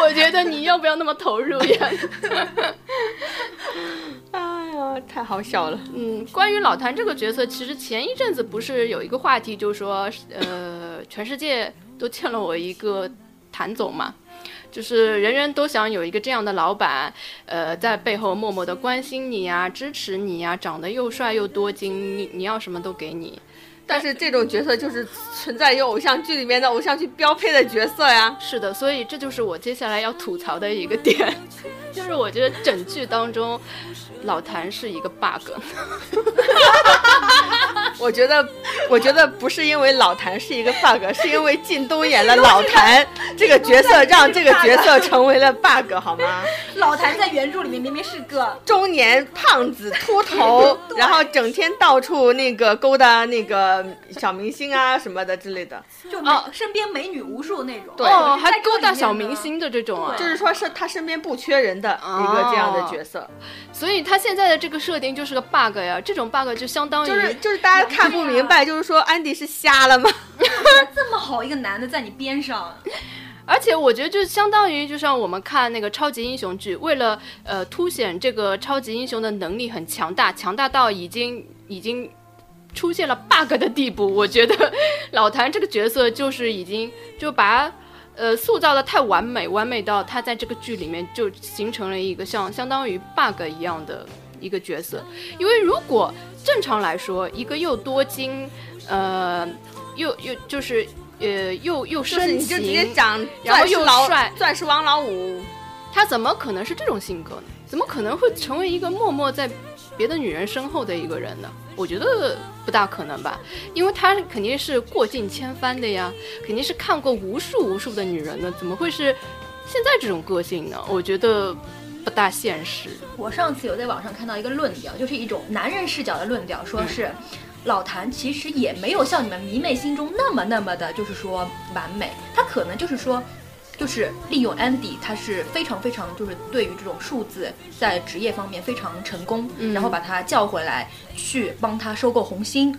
我觉得你要不要那么投入呀？哎呀，太好笑了。嗯，关于老谭这个角色，其实前一阵子不是有一个话题，就是说，呃，全世界都欠了我一个。谭总嘛，就是人人都想有一个这样的老板，呃，在背后默默的关心你呀，支持你呀，长得又帅又多金，你你要什么都给你。但是这种角色就是存在于偶像剧里面的偶像剧标配的角色呀。是的，所以这就是我接下来要吐槽的一个点，就是我觉得整剧当中，老谭是一个 bug。我觉得，我觉得不是因为老谭是一个 bug，是因为靳东演了老谭这个角色，让这个角色成为了 bug，好吗？老谭在原著里面明明是个中年胖子，秃头，然后整天到处那个勾搭那个小明星啊什么的之类的，就哦，身边美女无数那种，对，还勾搭小明星的这种啊，就是说是他身边不缺人的一个这样的角色，所以他现在的这个设定就是个 bug 呀，这种 bug 就相当于就是就是大家。看不明白，就是说安迪是瞎了吗？这么好一个男的在你边上，而且我觉得就相当于就像我们看那个超级英雄剧，为了呃凸显这个超级英雄的能力很强大，强大到已经已经出现了 bug 的地步。我觉得老谭这个角色就是已经就把呃塑造的太完美，完美到他在这个剧里面就形成了一个像相当于 bug 一样的。一个角色，因为如果正常来说，一个又多金，呃，又又就是呃又又深情，然后又帅，钻石王老五，他怎么可能是这种性格呢？怎么可能会成为一个默默在别的女人身后的一个人呢？我觉得不大可能吧，因为他肯定是过尽千帆的呀，肯定是看过无数无数的女人的，怎么会是现在这种个性呢？我觉得。不大现实。我上次有在网上看到一个论调，就是一种男人视角的论调，说是老谭其实也没有像你们迷妹心中那么那么的，就是说完美。他可能就是说，就是利用 Andy，他是非常非常就是对于这种数字在职业方面非常成功，然后把他叫回来去帮他收购红星。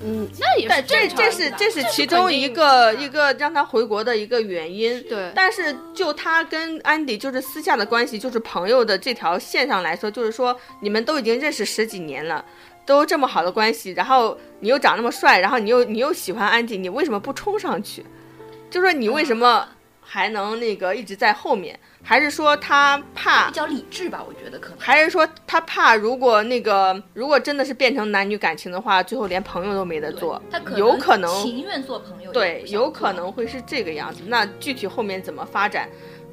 嗯，那也是这这是这是其中一个一个让他回国的一个原因。对，但是就他跟安迪就是私下的关系，就是朋友的这条线上来说，就是说你们都已经认识十几年了，都这么好的关系，然后你又长那么帅，然后你又你又喜欢安迪，你为什么不冲上去？就说你为什么还能那个一直在后面？还是说他怕比较理智吧？我觉得可能还是说他怕，如果那个如果真的是变成男女感情的话，最后连朋友都没得做。他有可能情愿做朋友，对，有可能会是这个样子。那具体后面怎么发展，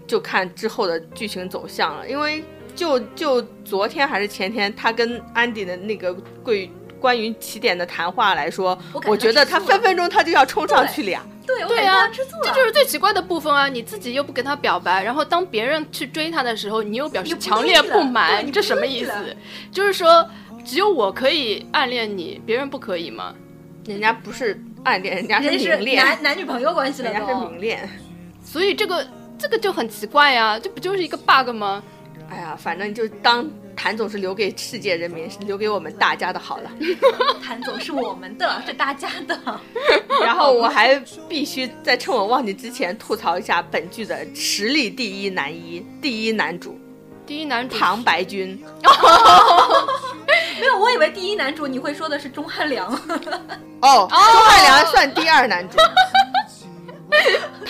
就看之后的剧情走向了。因为就就昨天还是前天，他跟安迪的那个贵。关于起点的谈话来说，我觉得他分分钟他就要冲上去了呀。对对啊，这就是最奇怪的部分啊！你自己又不跟他表白，然后当别人去追他的时候，你又表示强烈不满，你这什么意思？就是说，只有我可以暗恋你，别人不可以吗？人家不是暗恋，人家是明恋，男男女朋友关系了，人家是明恋。所以这个这个就很奇怪呀，这不就是一个 bug 吗？哎呀，反正就当。谭总是留给世界人民，留给我们大家的好了。谭总是我们的，是大家的。然后我还必须在趁我忘记之前吐槽一下本剧的实力第一男一、第一男主，第一男主唐白君。没有，我以为第一男主你会说的是钟汉良。哦，钟汉良算第二男主。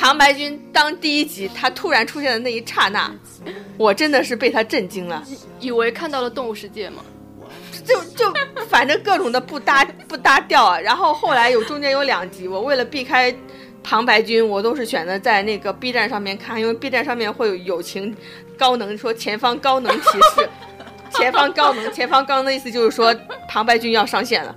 旁白君当第一集他突然出现的那一刹那，我真的是被他震惊了，以为看到了动物世界吗？就就反正各种的不搭 不搭调啊。然后后来有中间有两集，我为了避开旁白君，我都是选择在那个 B 站上面看，因为 B 站上面会有友情高能说前方高能提示，前方高能，前方高能的意思就是说旁白君要上线了。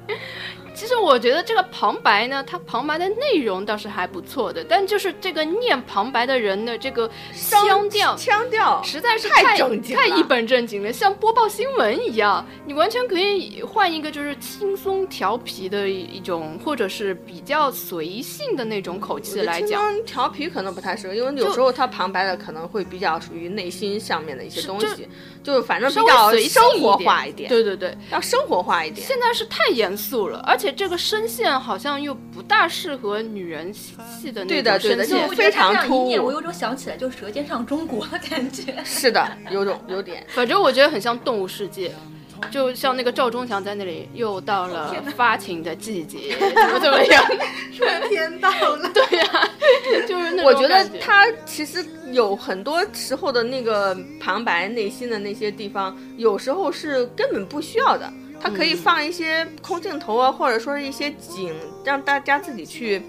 其实我觉得这个旁白呢，它旁白的内容倒是还不错的，但就是这个念旁白的人的这个腔调，腔调实在是太正经了太一本正经了，像播报新闻一样。你完全可以换一个就是轻松调皮的一种，或者是比较随性的那种口气来讲。轻调皮可能不太适合，因为有时候他旁白的可能会比较属于内心上面的一些东西，就反正比较生活化一点。对对对，要生活化一点。现在是太严肃了，而且。这个声线好像又不大适合女人戏的那种声线，非常突兀。我有种想起来就《舌尖上中国》的感觉。是的，有种有点。反正我觉得很像《动物世界》，就像那个赵忠祥在那里，又到了发情的季节，怎么怎么样？春天到了。对呀，就是那我觉得他其实有很多时候的那个旁白内心的那些地方，有时候是根本不需要的。它可以放一些空镜头啊，或者说是一些景，让大家自己去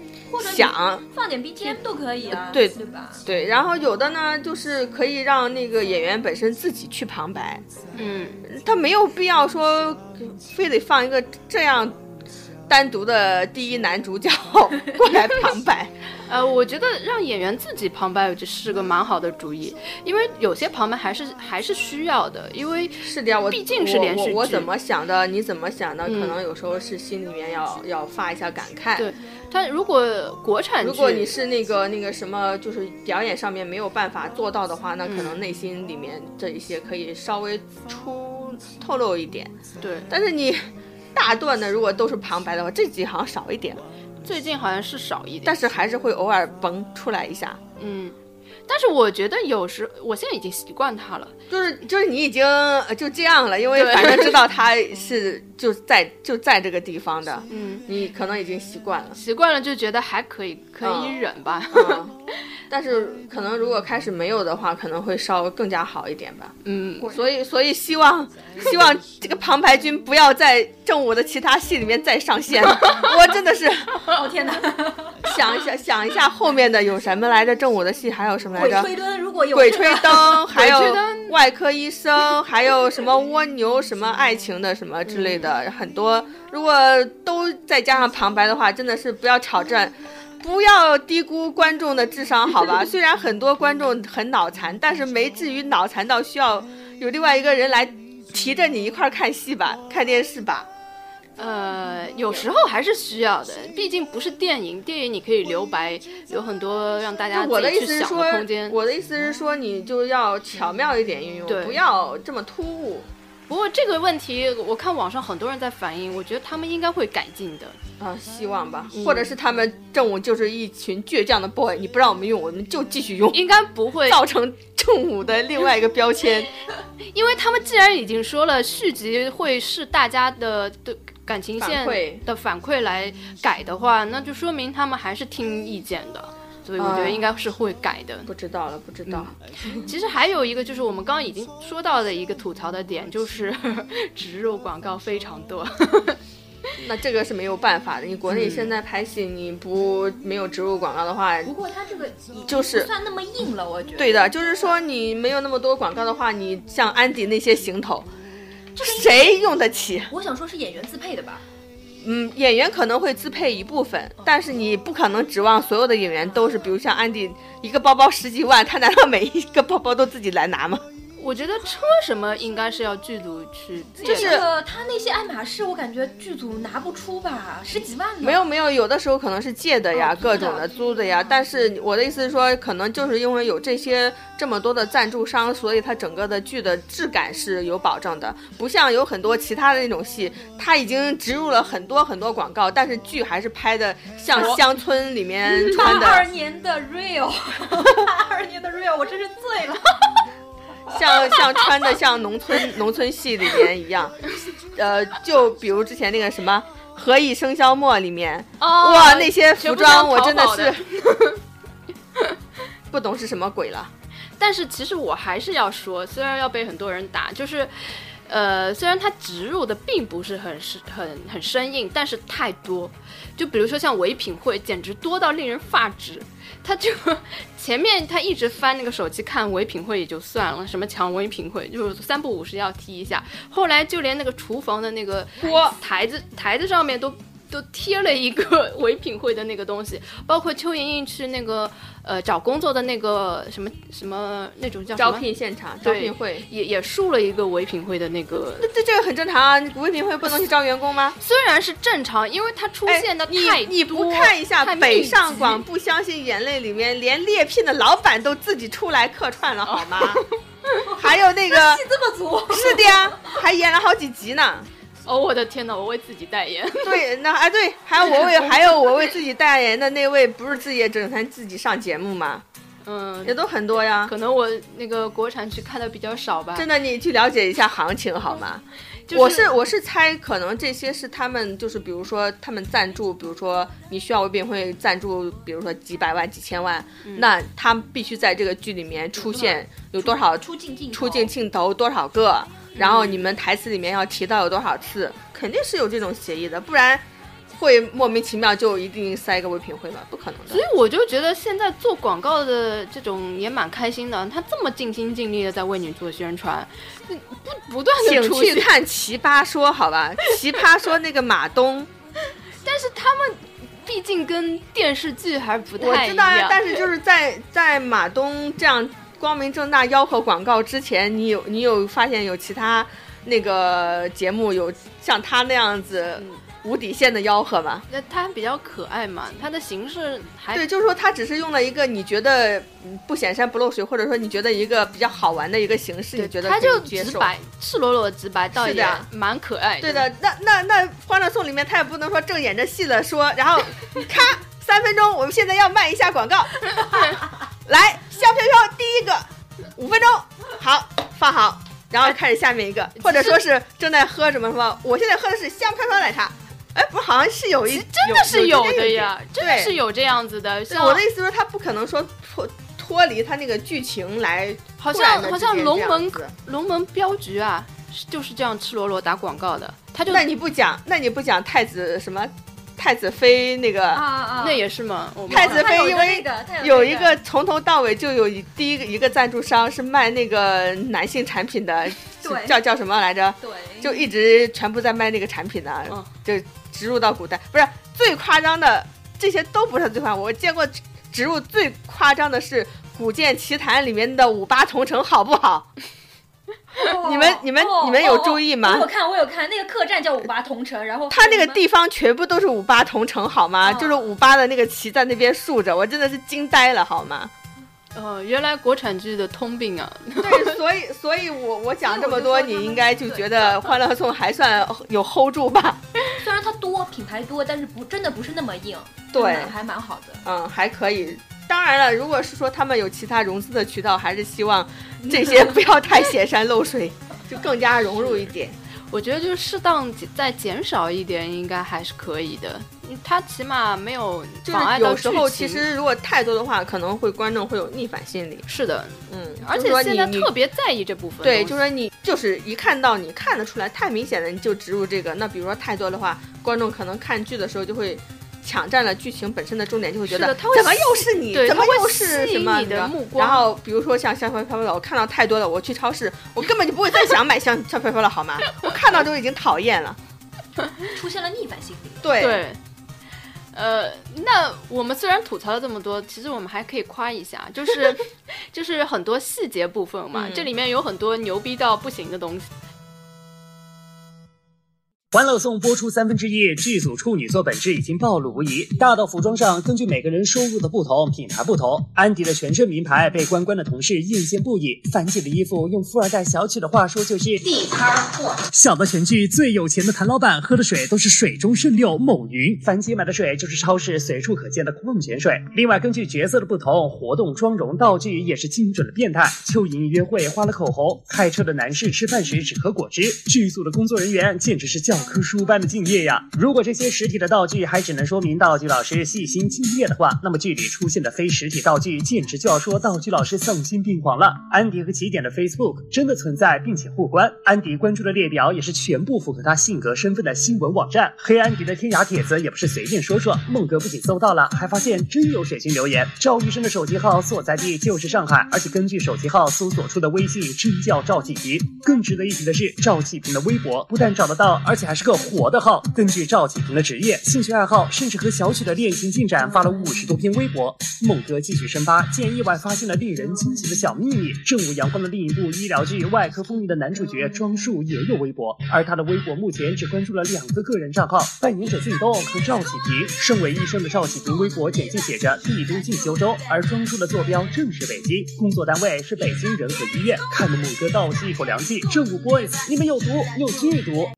想，放点 BGM 都可以啊，对对吧？对，然后有的呢，就是可以让那个演员本身自己去旁白，嗯，他没有必要说非得放一个这样。单独的第一男主角过来旁白，呃，我觉得让演员自己旁白是个蛮好的主意，因为有些旁白还是还是需要的，因为是的呀，我毕竟是连续剧，我怎么想的，你怎么想的，可能有时候是心里面要要发一下感慨。对，他如果国产，如果你是那个那个什么，就是表演上面没有办法做到的话，那可能内心里面这一些可以稍微出透露一点。对，但是你。大段的如果都是旁白的话，这集好像少一点。最近好像是少一点，但是还是会偶尔蹦出来一下。嗯，但是我觉得有时我现在已经习惯他了，就是就是你已经就这样了，因为反正知道 他是就在就在这个地方的。嗯，你可能已经习惯了，习惯了就觉得还可以，可以忍吧。但是可能如果开始没有的话，可能会稍微更加好一点吧。嗯，所以所以希望希望这个旁白君不要在正午的其他戏里面再上线。我真的是，哦天哪！想一下想一下后面的有什么来着？正午的戏还有什么来着？鬼吹灯如果有鬼吹灯，还有外科医生，还有什么蜗牛什么爱情的什么之类的很多。如果都再加上旁白的话，真的是不要挑战。不要低估观众的智商，好吧？虽然很多观众很脑残，但是没至于脑残到需要有另外一个人来提着你一块看戏吧、看电视吧。呃，有时候还是需要的，毕竟不是电影，电影你可以留白，有很多让大家自己去想的空间。我的意思是说，你就要巧妙一点运用，不要这么突兀。不过这个问题，我看网上很多人在反映，我觉得他们应该会改进的。啊，希望吧，或者是他们正午就是一群倔强的 boy，你不让我们用，我们就继续用，应该不会。造成正午的另外一个标签，因为他们既然已经说了续集会是大家的的感情线的反馈来改的话，那就说明他们还是听意见的。所以我觉得应该是会改的。不知道了，不知道。其实还有一个就是我们刚刚已经说到的一个吐槽的点，就是 植入广告非常多。那这个是没有办法的，你国内现在拍戏你不没有植入广告的话，不过它这个就是算那么硬了，我觉得。对的，就是说你没有那么多广告的话，你像安迪那些行头，谁用得起？我想说是演员自配的吧。嗯，演员可能会自配一部分，但是你不可能指望所有的演员都是，比如像安迪，一个包包十几万，他难道每一个包包都自己来拿吗？我觉得车什么应该是要剧组去，就是他那些爱马仕，我感觉剧组拿不出吧，十几万。没有没有，有的时候可能是借的呀，各种的租的呀。但是我的意思是说，可能就是因为有这些这么多的赞助商，所以它整个的剧的质感是有保证的。不像有很多其他的那种戏，它已经植入了很多很多广告，但是剧还是拍的像乡村里面穿的。八二年的 real，八二年的 real，我真是醉了。像像穿的像农村农村戏里面一样，呃，就比如之前那个什么《何以笙箫默》里面，哇，那些服装我真的是，不懂是什么鬼了。但是其实我还是要说，虽然要被很多人打，就是。呃，虽然它植入的并不是很是很很生硬，但是太多。就比如说像唯品会，简直多到令人发指。他就前面他一直翻那个手机看唯品会也就算了，什么抢唯品会，就是三不五时要踢一下。后来就连那个厨房的那个锅台子台子上面都。都贴了一个 唯品会的那个东西，包括邱莹莹去那个呃找工作的那个什么什么那种叫招聘现场，招聘会也也竖了一个唯品会的那个。那这这个很正常啊，唯品会不能去招员工吗？虽然是正常，因为它出现的太你不看一下北上广不相信眼泪里面，连猎聘的老板都自己出来客串了好吗？还有那个戏这么足，是的呀，还演了好几集呢。哦，我的天哪！我为自己代言。对，那哎对，还有我为还有我为自己代言的那位，不是自己也整天自己上节目吗？嗯，也都很多呀。可能我那个国产剧看的比较少吧。真的，你去了解一下行情好吗？我是我是猜，可能这些是他们就是比如说他们赞助，比如说你需要唯品会赞助，比如说几百万、几千万，那他们必须在这个剧里面出现有多少出镜镜出镜镜头多少个。然后你们台词里面要提到有多少次，肯定是有这种协议的，不然会莫名其妙就一定塞一个唯品会吗？不可能的。所以我就觉得现在做广告的这种也蛮开心的，他这么尽心尽力的在为你做宣传，不不断的请去看《奇葩说》好吧，《奇葩说》那个马东，但是他们毕竟跟电视剧还是不太一样。我知道呀，但是就是在在马东这样。光明正大吆喝广告之前，你有你有发现有其他那个节目有像他那样子无底线的吆喝吗？那他比较可爱嘛，他的形式还对，就是说他只是用了一个你觉得不显山不漏水，或者说你觉得一个比较好玩的一个形式，你觉得他就直白，赤裸裸直白，倒也蛮可爱。对的，那那那《欢乐颂》里面他也不能说正演着戏的说，然后咔三分钟，我们现在要卖一下广告，来。香飘飘，第一个五分钟，好放好，然后开始下面一个，或者说是正在喝什么什么，我现在喝的是香飘飘奶茶，哎，不是，好像是有一真的是有的呀，真的是有这样子的。我的意思说，他不可能说脱脱离他那个剧情来，好像好像龙门龙门镖局啊，就是这样赤裸裸打广告的，他就那你不讲，那你不讲太子什么？太子妃那个，那也是吗？太子妃因为有一个从头到尾就有第一个一个赞助商是卖那个男性产品的，叫叫什么来着？对，就一直全部在卖那个产品的，就植入到古代。不是最夸张的，这些都不是最夸张。我见过植入最夸张的是《古剑奇谭》里面的五八同城，好不好？你们你们你们有注意吗？我有看，我有看，那个客栈叫五八同城，然后他那个地方全部都是五八同城，好吗？就是五八的那个旗在那边竖着，我真的是惊呆了，好吗？哦，原来国产剧的通病啊！对，所以所以我我讲这么多，你应该就觉得 《欢乐颂》还算有 hold 住吧？虽然它多品牌多，但是不真的不是那么硬，对，还蛮好的。嗯，还可以。当然了，如果是说他们有其他融资的渠道，还是希望这些 不要太显山露水，就更加融入一点。我觉得就是适当再减少一点，应该还是可以的。它起码没有妨碍到有时候其实如果太多的话，可能会观众会有逆反心理。是的，嗯，而且现在特别在意这部分。对，就说你就是一看到你看得出来太明显的，你就植入这个。那比如说太多的话，观众可能看剧的时候就会。抢占了剧情本身的重点，就会觉得怎么又是你？怎么又是什么？然后比如说像香飘飘的，我看到太多了，我去超市，我根本就不会再想买香香飘飘了，好吗？我看到都已经讨厌了，出现了逆反心理。对对，呃，那我们虽然吐槽了这么多，其实我们还可以夸一下，就是 就是很多细节部分嘛，这里面有很多牛逼到不行的东西。《欢乐颂》播出三分之一，剧组处女座本质已经暴露无遗。大到服装上，根据每个人收入的不同，品牌不同，安迪的全身名牌被关关的同事艳羡不已。樊姐的衣服，用富二代小曲的话说就是地摊货。小到全剧最有钱的谭老板喝的水都是水中圣六某云，樊姐买的水就是超市随处可见的矿泉水。另外，根据角色的不同，活动妆容道具也是精准的变态。邱莹莹约会花了口红，开车的男士吃饭时只喝果汁，剧组的工作人员简直是叫。教科书般的敬业呀！如果这些实体的道具还只能说明道具老师细心敬业的话，那么剧里出现的非实体道具，简直就要说道具老师丧心病狂了。安迪和起点的 Facebook 真的存在并且互关，安迪关注的列表也是全部符合他性格身份的新闻网站。黑安迪的天涯帖子也不是随便说说，孟哥不仅搜到了，还发现真有水军留言。赵医生的手机号所在地就是上海，而且根据手机号搜索出的微信真叫赵启平。更值得一提的是，赵启平的微博不但找得到，而且还是个活的号。根据赵启平的职业、兴趣爱好，甚至和小曲的恋情进展，发了五十多篇微博。孟哥继续深扒，竟然意外发现了令人惊喜的小秘密。正午阳光的另一部医疗剧《外科风云》的男主角庄树也有微博，而他的微博目前只关注了两个个人账号：扮演者靳东和赵启平。身为医生的赵启平微博简介写着地都进修中，而庄树的坐标正是北京，工作单位是北京仁和医院。看得孟哥倒吸一口凉气。正午 boys，你们有毒，有剧毒。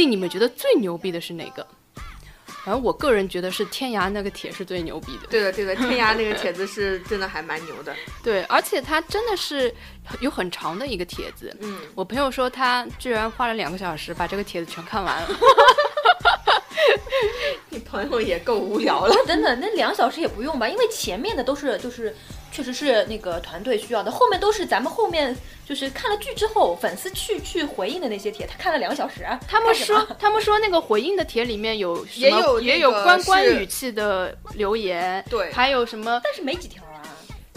令你们觉得最牛逼的是哪个？反正我个人觉得是天涯那个帖是最牛逼的。对的，对的，天涯那个帖子是真的还蛮牛的。对，而且它真的是有很长的一个帖子。嗯，我朋友说他居然花了两个小时把这个帖子全看完了。你朋友也够无聊了。真的，那两小时也不用吧？因为前面的都是就是确实是那个团队需要的，后面都是咱们后面就是看了剧之后粉丝去去回应的那些帖，他看了两个小时。他们说他们说那个回应的帖里面有什么也有也有关关语气的留言，对，还有什么？但是没几条啊，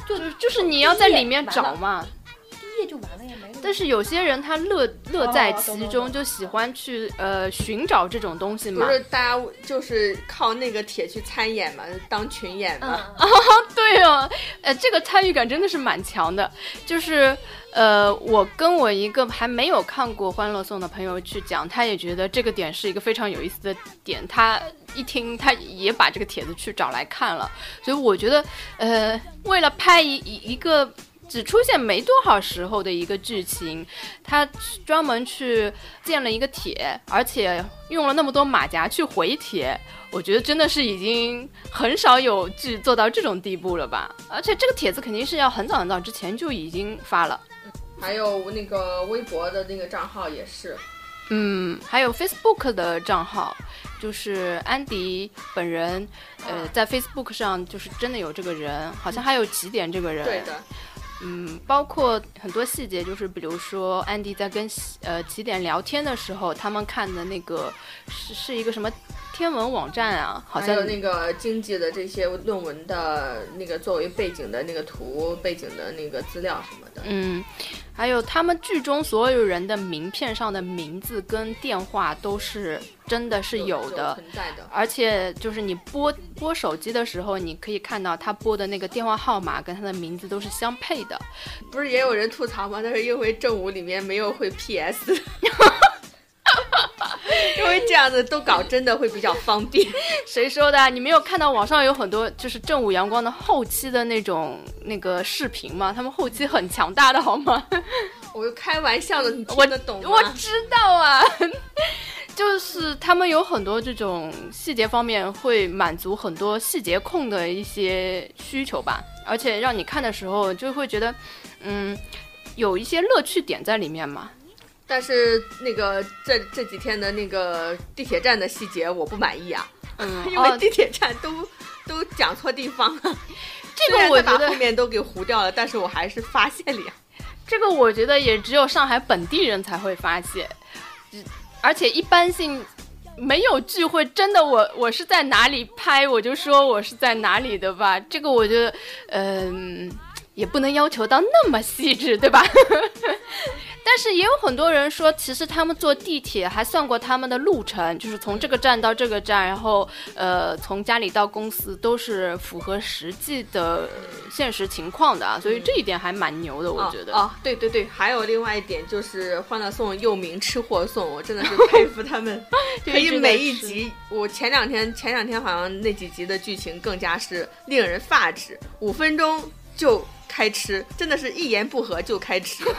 就就是你要在里面找嘛。第一页就完了呀。但是有些人他乐乐在其中，就喜欢去呃寻找这种东西嘛。不是大家就是靠那个帖去参演嘛，当群演嘛。啊，对哦，呃，这个参与感真的是蛮强的。就是呃，我跟我一个还没有看过《欢乐颂》的朋友去讲，他也觉得这个点是一个非常有意思的点。他一听，他也把这个帖子去找来看了。所以我觉得，呃，为了拍一一一个。只出现没多少时候的一个剧情，他专门去建了一个帖，而且用了那么多马甲去回帖，我觉得真的是已经很少有剧做到这种地步了吧。而且这个帖子肯定是要很早很早之前就已经发了，还有那个微博的那个账号也是，嗯，还有 Facebook 的账号，就是安迪本人，呃，在 Facebook 上就是真的有这个人，好像还有起点这个人，对的。嗯，包括很多细节，就是比如说安迪在跟呃起点聊天的时候，他们看的那个是是一个什么天文网站啊，好像有那个经济的这些论文的那个作为背景的那个图背景的那个资料什么的。嗯，还有他们剧中所有人的名片上的名字跟电话都是真的是有的，存在的。而且就是你拨拨手机的时候，你可以看到他拨的那个电话号码跟他的名字都是相配的。不是也有人吐槽吗？但是因为正午里面没有会 PS，因为这样子都搞真的会比较方便。谁说的？你没有看到网上有很多就是正午阳光的后期的那种那个视频吗？他们后期很强大的好吗？我开玩笑的，你听得懂吗？我知道啊，就是他们有很多这种细节方面会满足很多细节控的一些需求吧。而且让你看的时候就会觉得，嗯，有一些乐趣点在里面嘛。但是那个这这几天的那个地铁站的细节我不满意啊，嗯，因为地铁站都都讲错地方了。这个我觉得后面都给糊掉了，但是我还是发现了。呀。这个我觉得也只有上海本地人才会发现，而且一般性。没有聚会，真的，我我是在哪里拍，我就说我是在哪里的吧。这个我觉得，嗯，也不能要求到那么细致，对吧？但是也有很多人说，其实他们坐地铁还算过他们的路程，就是从这个站到这个站，然后呃，从家里到公司都是符合实际的现实情况的啊，所以这一点还蛮牛的，我觉得。哦，对对对，还有另外一点就是《欢乐颂》又名吃货颂，我真的是 佩服他们，可以每一集。我前两天前两天好像那几集的剧情更加是令人发指，五分钟就开吃，真的是一言不合就开吃。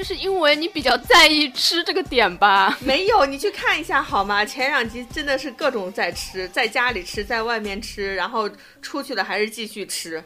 就是因为你比较在意吃这个点吧？没有，你去看一下好吗？前两集真的是各种在吃，在家里吃，在外面吃，然后出去了还是继续吃。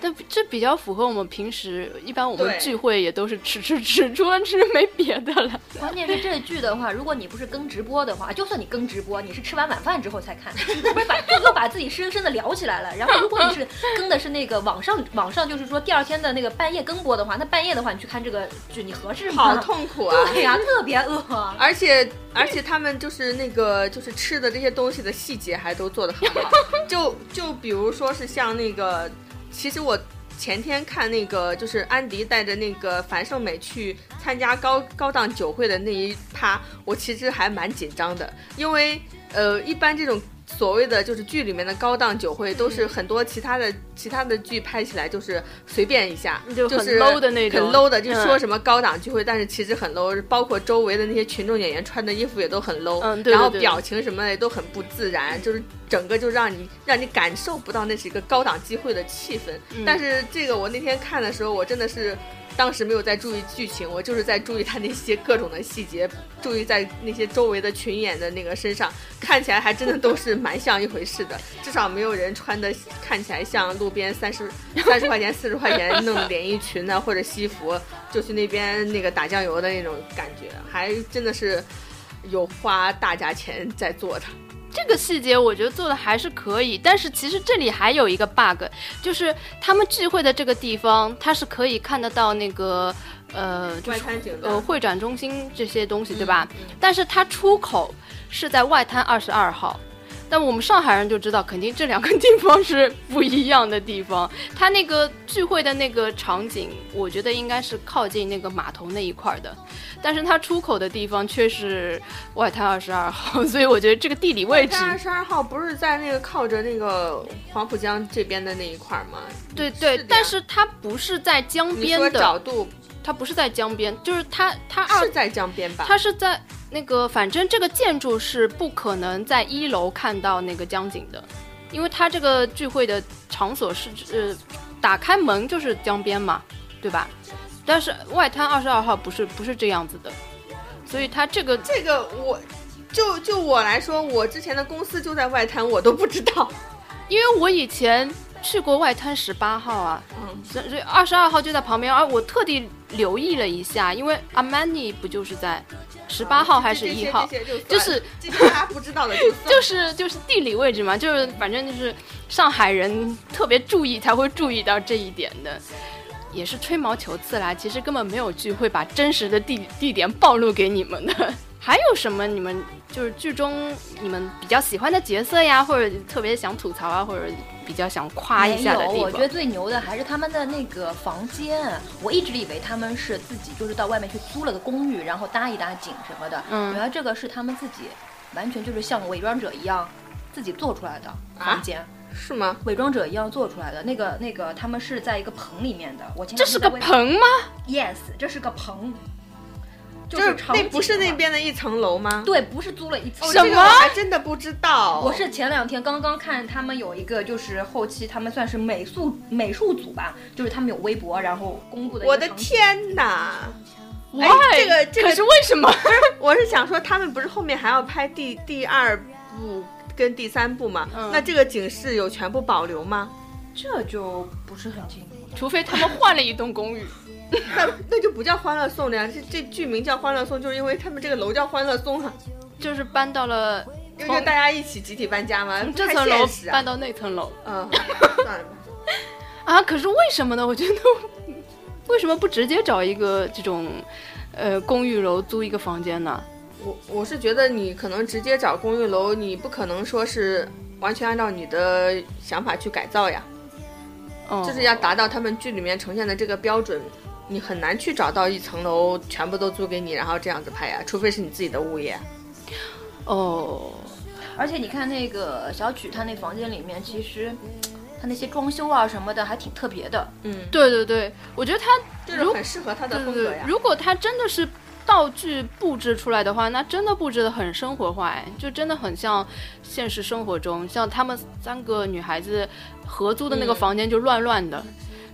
但这比较符合我们平时一般我们聚会也都是吃吃吃，除了吃没别的了。关键是这剧的话，如果你不是更直播的话，就算你更直播，你是吃完晚饭之后才看，你不是把又把自己深深的聊起来了。然后如果你是更的是那个网上网上就是说第二天的那个半夜更播的话，那半夜的话你去看这个剧，你合适吗？好痛苦啊！对呀、特别饿。而且而且他们就是那个就是吃的这些东西的细节还都做得很好，就就比如说是像那个，其实我前天看那个就是安迪带着那个樊胜美去参加高高档酒会的那一趴，我其实还蛮紧张的，因为呃一般这种。所谓的就是剧里面的高档酒会，都是很多其他的其他的剧拍起来就是随便一下，就很 low 的那种很 low 的，就嗯说什么高档聚会，但是其实很 low，包括周围的那些群众演员穿的衣服也都很 low，然后表情什么的也都很不自然，就是整个就让你让你感受不到那是一个高档机会的气氛。嗯但是这个我那天看的时候，我真的是。当时没有在注意剧情，我就是在注意他那些各种的细节，注意在那些周围的群演的那个身上，看起来还真的都是蛮像一回事的。至少没有人穿的看起来像路边三十三十块钱、四十块钱弄连衣裙呐，或者西服，就去那边那个打酱油的那种感觉，还真的是有花大价钱在做的。这个细节我觉得做的还是可以，但是其实这里还有一个 bug，就是他们聚会的这个地方，它是可以看得到那个呃，就是呃会展中心这些东西，对吧？但是它出口是在外滩二十二号。但我们上海人就知道，肯定这两个地方是不一样的地方。它那个聚会的那个场景，我觉得应该是靠近那个码头那一块儿的，但是它出口的地方却是外滩二十二号，所以我觉得这个地理位置，二十二号不是在那个靠着那个黄浦江这边的那一块儿吗？对对，但是它不是在江边的，角度它不是在江边，就是它它二是在江边吧？它是在那个，反正这个建筑是不可能在一楼看到那个江景的，因为它这个聚会的场所是呃，打开门就是江边嘛，对吧？但是外滩二十二号不是不是这样子的，所以它这个这个我。就就我来说，我之前的公司就在外滩，我都不知道。因为我以前去过外滩十八号啊，嗯，所以二十二号就在旁边，而我特地留意了一下，因为阿曼尼不就是在十八号还是一号？就就是这些大家不知道的就算就是就是地理位置嘛，就是反正就是上海人特别注意才会注意到这一点的，也是吹毛求疵啦。其实根本没有剧会把真实的地地点暴露给你们的。还有什么你们就是剧中你们比较喜欢的角色呀，或者特别想吐槽啊，或者比较想夸一下的地方，我觉得？最牛的还是他们的那个房间。我一直以为他们是自己就是到外面去租了个公寓，然后搭一搭景什么的。嗯原来这个是他们自己，完全就是像伪装者一样自己做出来的房间。是吗？伪装者一样做出来的那个那个，他们是在一个棚里面的。我前这是个棚吗？，yes，这是个棚，就是那不是那边的一层楼吗？对，不是租了一层。哦，什么这个我还真的不知道。我是前两天刚刚看他们有一个，就是后期他们算是美术美术组吧，就是他们有微博，然后公布的一个我的！天哪！Why？这个这个可是为什么？我是想说，他们不是后面还要拍第第二部跟第三部吗？嗯那这个景是有全部保留吗？这就不是很清楚。除非他们换了一栋公寓。那那就不叫欢乐颂了呀，这这剧名叫欢乐颂，就是因为他们这个楼叫欢乐颂啊，就是搬到了因为大家一起集体搬家嘛，从这层楼搬到那层楼嗯，算了吧。啊！可是为什么呢？我觉得为什么不直接找一个这种呃公寓楼租一个房间呢？我我是觉得你可能直接找公寓楼，你不可能说是完全按照你的想法去改造呀，哦，就是要达到他们剧里面呈现的这个标准。你很难去找到一层楼全部都租给你，然后这样子拍呀，除非是你自己的物业。哦，而且你看那个小曲，他那房间里面，其实他那些装修啊什么的还挺特别的。嗯，对对对，我觉得他就是很适合他的风格呀，。如果他真的是道具布置出来的话，那真的布置的很生活化，哎，就真的很像现实生活中，像他们三个女孩子合租的那个嗯房间就乱乱的。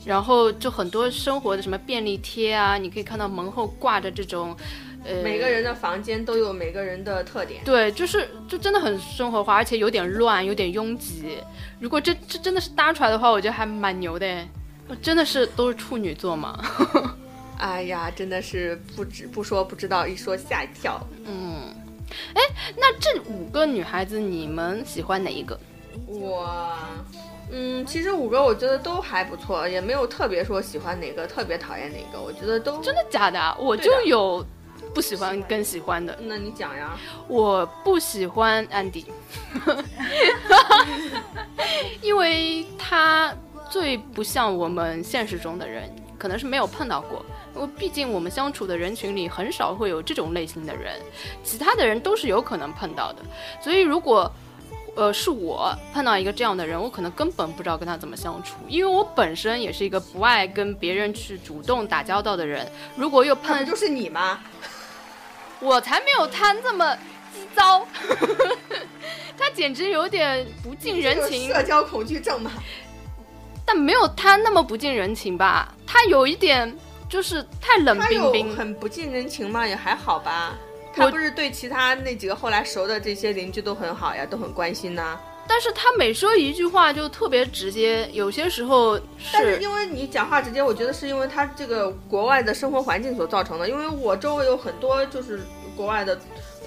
然后就很多生活的什么便利贴啊，你可以看到门后挂着这种，呃，每个人的房间都有每个人的特点。对，就是就真的很生活化，而且有点乱，有点拥挤。如果这这真的是搭出来的话，我觉得还蛮牛的诶。真的是都是处女座吗？哎呀，真的是不知不说不知道，一说吓一跳。嗯，哎，那这五个女孩子，你们喜欢哪一个？我，嗯，其实五个我觉得都还不错，也没有特别说喜欢哪个，特别讨厌哪个。我觉得都真的假的？我就有不喜欢跟喜欢的。那你讲呀？我不喜欢安迪，因为他最不像我们现实中的人，可能是没有碰到过。因为毕竟我们相处的人群里很少会有这种类型的人，其他的人都是有可能碰到的。所以如果，呃，是我碰到一个这样的人，我可能根本不知道跟他怎么相处，因为我本身也是一个不爱跟别人去主动打交道的人。如果又碰，就是你吗？我才没有他这么鸡糟，他简直有点不近人情。社交恐惧症嘛？但没有他那么不近人情吧？他有一点。就是太冷冰冰，很不近人情嘛，也还好吧。他不是对其他那几个后来熟的这些邻居都很好呀，都很关心呐。但是他每说一句话就特别直接，有些时候但是因为你讲话直接，我觉得是因为他这个国外的生活环境所造成的。因为我周围有很多就是国外的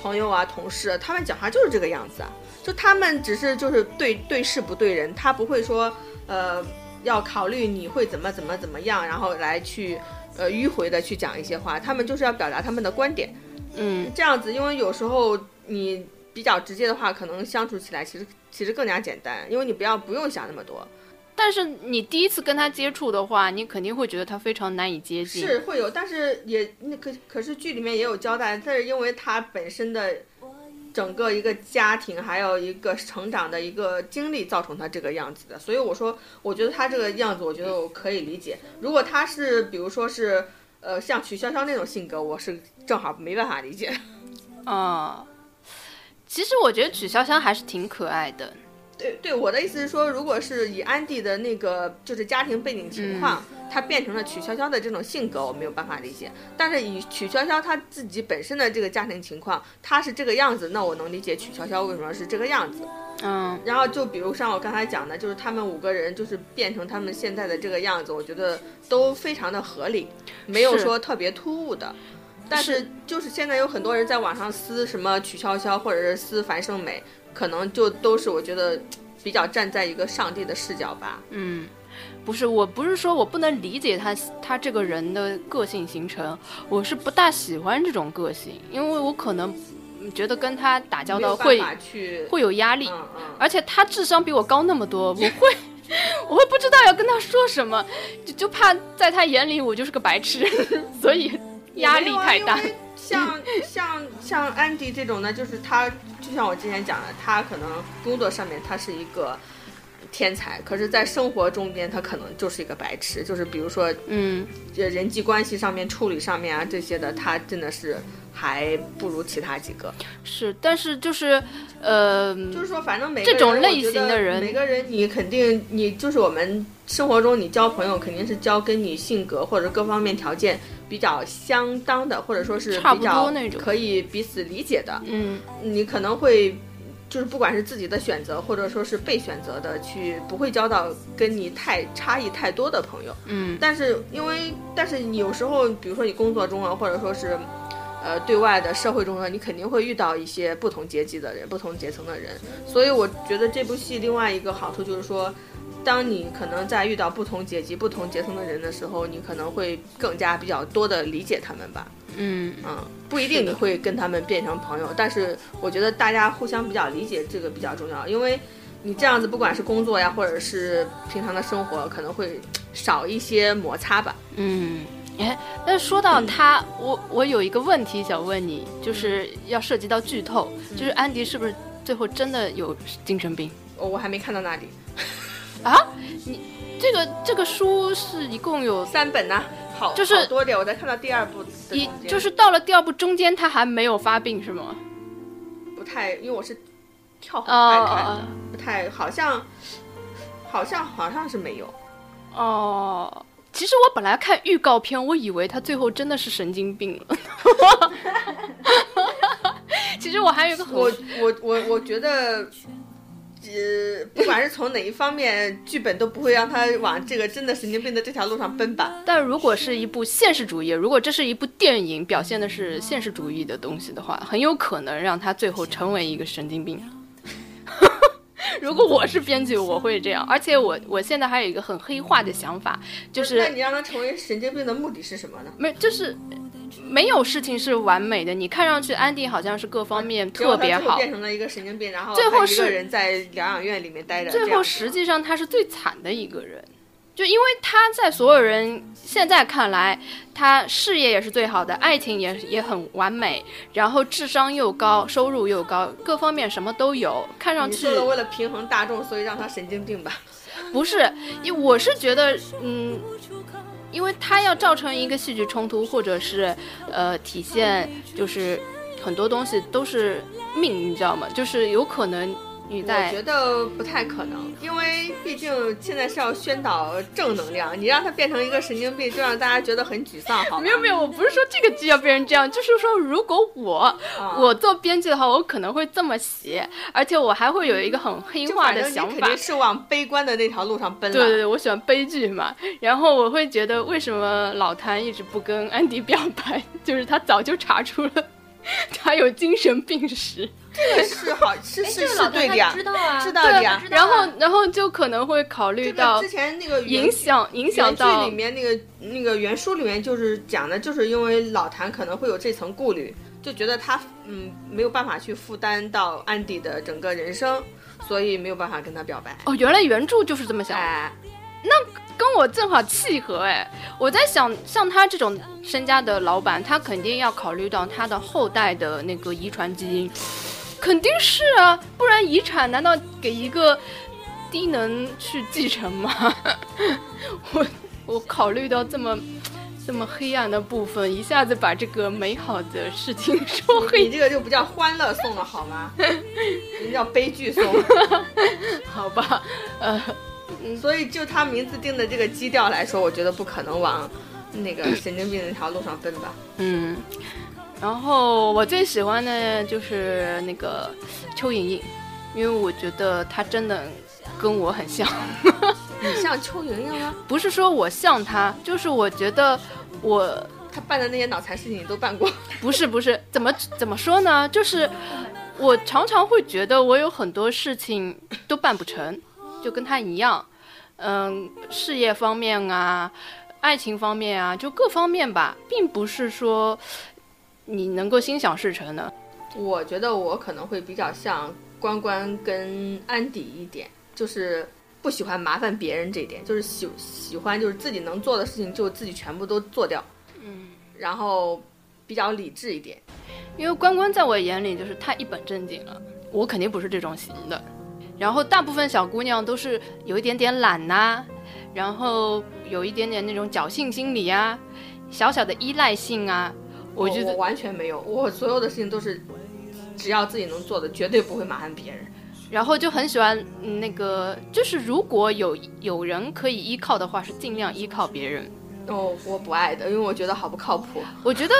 朋友啊、同事，他们讲话就是这个样子啊，就他们只是就是对对事不对人，他不会说呃要考虑你会怎么怎么怎么样，然后来去。呃，迂回的去讲一些话，他们就是要表达他们的观点，嗯，这样子，因为有时候你比较直接的话，可能相处起来其实其实更加简单，因为你不要不用想那么多。但是你第一次跟他接触的话，你肯定会觉得他非常难以接近。是会有，但是也那可可是剧里面也有交代，但是因为他本身的。整个一个家庭，还有一个成长的一个经历，造成他这个样子的。所以我说，我觉得他这个样子，我觉得我可以理解。如果他是，比如说是，呃，像曲筱绡那种性格，我是正好没办法理解。啊，其实我觉得曲筱绡还是挺可爱的。对对，我的意思是说，如果是以安迪的那个就是家庭背景情况。他变成了曲筱绡的这种性格，我没有办法理解。但是以曲筱绡她自己本身的这个家庭情况，她是这个样子，那我能理解曲筱绡为什么是这个样子。嗯，然后就比如像我刚才讲的，就是他们五个人就是变成他们现在的这个样子，我觉得都非常的合理，没有说特别突兀的。但是就是现在有很多人在网上撕什么曲筱绡，或者是撕樊胜美，可能就都是我觉得比较站在一个上帝的视角吧。嗯。不是，我不是说我不能理解他他这个人的个性形成，我是不大喜欢这种个性，因为我可能觉得跟他打交道会会有压力，而且他智商比我高那么多，我会 我会不知道要跟他说什么，就就怕在他眼里我就是个白痴，所以压力太大。像像像安迪这种呢，就是他就像我之前讲的，他可能工作上面他是一个。天才，可是，在生活中间，他可能就是一个白痴。就是比如说，嗯，人际关系上面、处理上面啊这些的，他真的是还不如其他几个。是，但是就是，呃，就是说，反正每这种类型的人，每个人你肯定，你就是我们生活中你交朋友肯定是交跟你性格或者各方面条件比较相当的，或者说是比较可以彼此理解的。嗯，你可能会。就是不管是自己的选择，或者说是被选择的，去不会交到跟你太差异太多的朋友。嗯，但是因为，但是你有时候，比如说你工作中啊，或者说是，呃，对外的社会中呢，你肯定会遇到一些不同阶级的人、不同阶层的人。所以我觉得这部戏另外一个好处就是说，当你可能在遇到不同阶级、不同阶层的人的时候，你可能会更加比较多的理解他们吧。嗯嗯，不一定你会跟他们变成朋友，但是我觉得大家互相比较理解这个比较重要，因为你这样子不管是工作呀，或者是平常的生活，可能会少一些摩擦吧。嗯，哎，那说到他，我我有一个问题想问你，就是要涉及到剧透，就是安迪是不是最后真的有精神病？我我还没看到那里。啊，你这个这个书是一共有三本呢。好就是多点，我才看到第二部，一就是到了第二部中间，他还没有发病是吗？不太，因为我是跳很快看的，不太，好像，好像好像是没有。哦，其实我本来看预告片，我以为他最后真的是神经病了。其实我还有一个，我我我我觉得。呃，不管是从哪一方面，剧本都不会让他往这个真的神经病的这条路上奔吧。但如果是一部现实主义，如果这是一部电影，表现的是现实主义的东西的话，很有可能让他最后成为一个神经病。如果我是编剧，我会这样。而且我我现在还有一个很黑化的想法，就是那你让他成为神经病的目的是什么呢？没，就是没有事情是完美的。你看上去安迪好像是各方面特别好，变成了一个神经病，然后最后是人在疗养院里面待着。最后实际上他是最惨的一个人。就因为他在所有人现在看来，他事业也是最好的，爱情也也很完美，然后智商又高，收入又高，各方面什么都有，看上去。你说为了平衡大众，所以让他神经病吧？不是，因我是觉得，嗯，因为他要造成一个戏剧冲突，或者是呃体现，就是很多东西都是命，你知道吗？就是有可能。我觉得不太可能，因为毕竟现在是要宣导正能量，你让他变成一个神经病，就让大家觉得很沮丧。好，没有没有，我不是说这个剧要变成这样，就是说如果我我做编剧的话，我可能会这么写，而且我还会有一个很黑化的想法。肯定是往悲观的那条路上奔。对对对，我喜欢悲剧嘛，然后我会觉得为什么老谭一直不跟安迪表白，就是他早就查出了 他有精神病史。这个是好，是是是对的呀，知道啊，知道的呀。然后，然后就可能会考虑到之前那个影响影响到剧里面那个那个原书里面就是讲的，就是因为老谭可能会有这层顾虑，就觉得他嗯没有办法去负担到安迪的整个人生，所以没有办法跟他表白。哦，原来原著就是这么想，哎，那跟我正好契合哎。我在想，像他这种身家的老板，他肯定要考虑到他的后代的那个遗传基因。肯定是啊，不然遗产难道给一个低能去继承吗？我我考虑到这么这么黑暗的部分，一下子把这个美好的事情说黑。你这个就不叫欢乐颂了好吗？你叫悲剧颂。好吧，呃，所以就他名字定的这个基调来说，我觉得不可能往那个神经病那条路上奔吧。嗯。然后我最喜欢的就是那个邱莹莹，因为我觉得她真的跟我很像。你像邱莹莹吗？不是说我像她，就是我觉得我她办的那些脑残事情你都办过。不是不是，怎么怎么说呢？就是我常常会觉得我有很多事情都办不成，就跟他一样。嗯，事业方面啊，爱情方面啊，就各方面吧，并不是说。你能够心想事成的，我觉得我可能会比较像关关跟安迪一点，就是不喜欢麻烦别人这一点，就是喜喜欢就是自己能做的事情就自己全部都做掉，嗯，然后比较理智一点，因为关关在我眼里就是太一本正经了，我肯定不是这种型的，然后大部分小姑娘都是有一点点懒呐，然后有一点点那种侥幸心理啊，小小的依赖性啊。我觉得完全没有，我所有的事情都是只要自己能做的，绝对不会麻烦别人。然后就很喜欢那个，就是如果有有人可以依靠的话，是尽量依靠别人。哦，我不爱的，因为我觉得好不靠谱。我觉得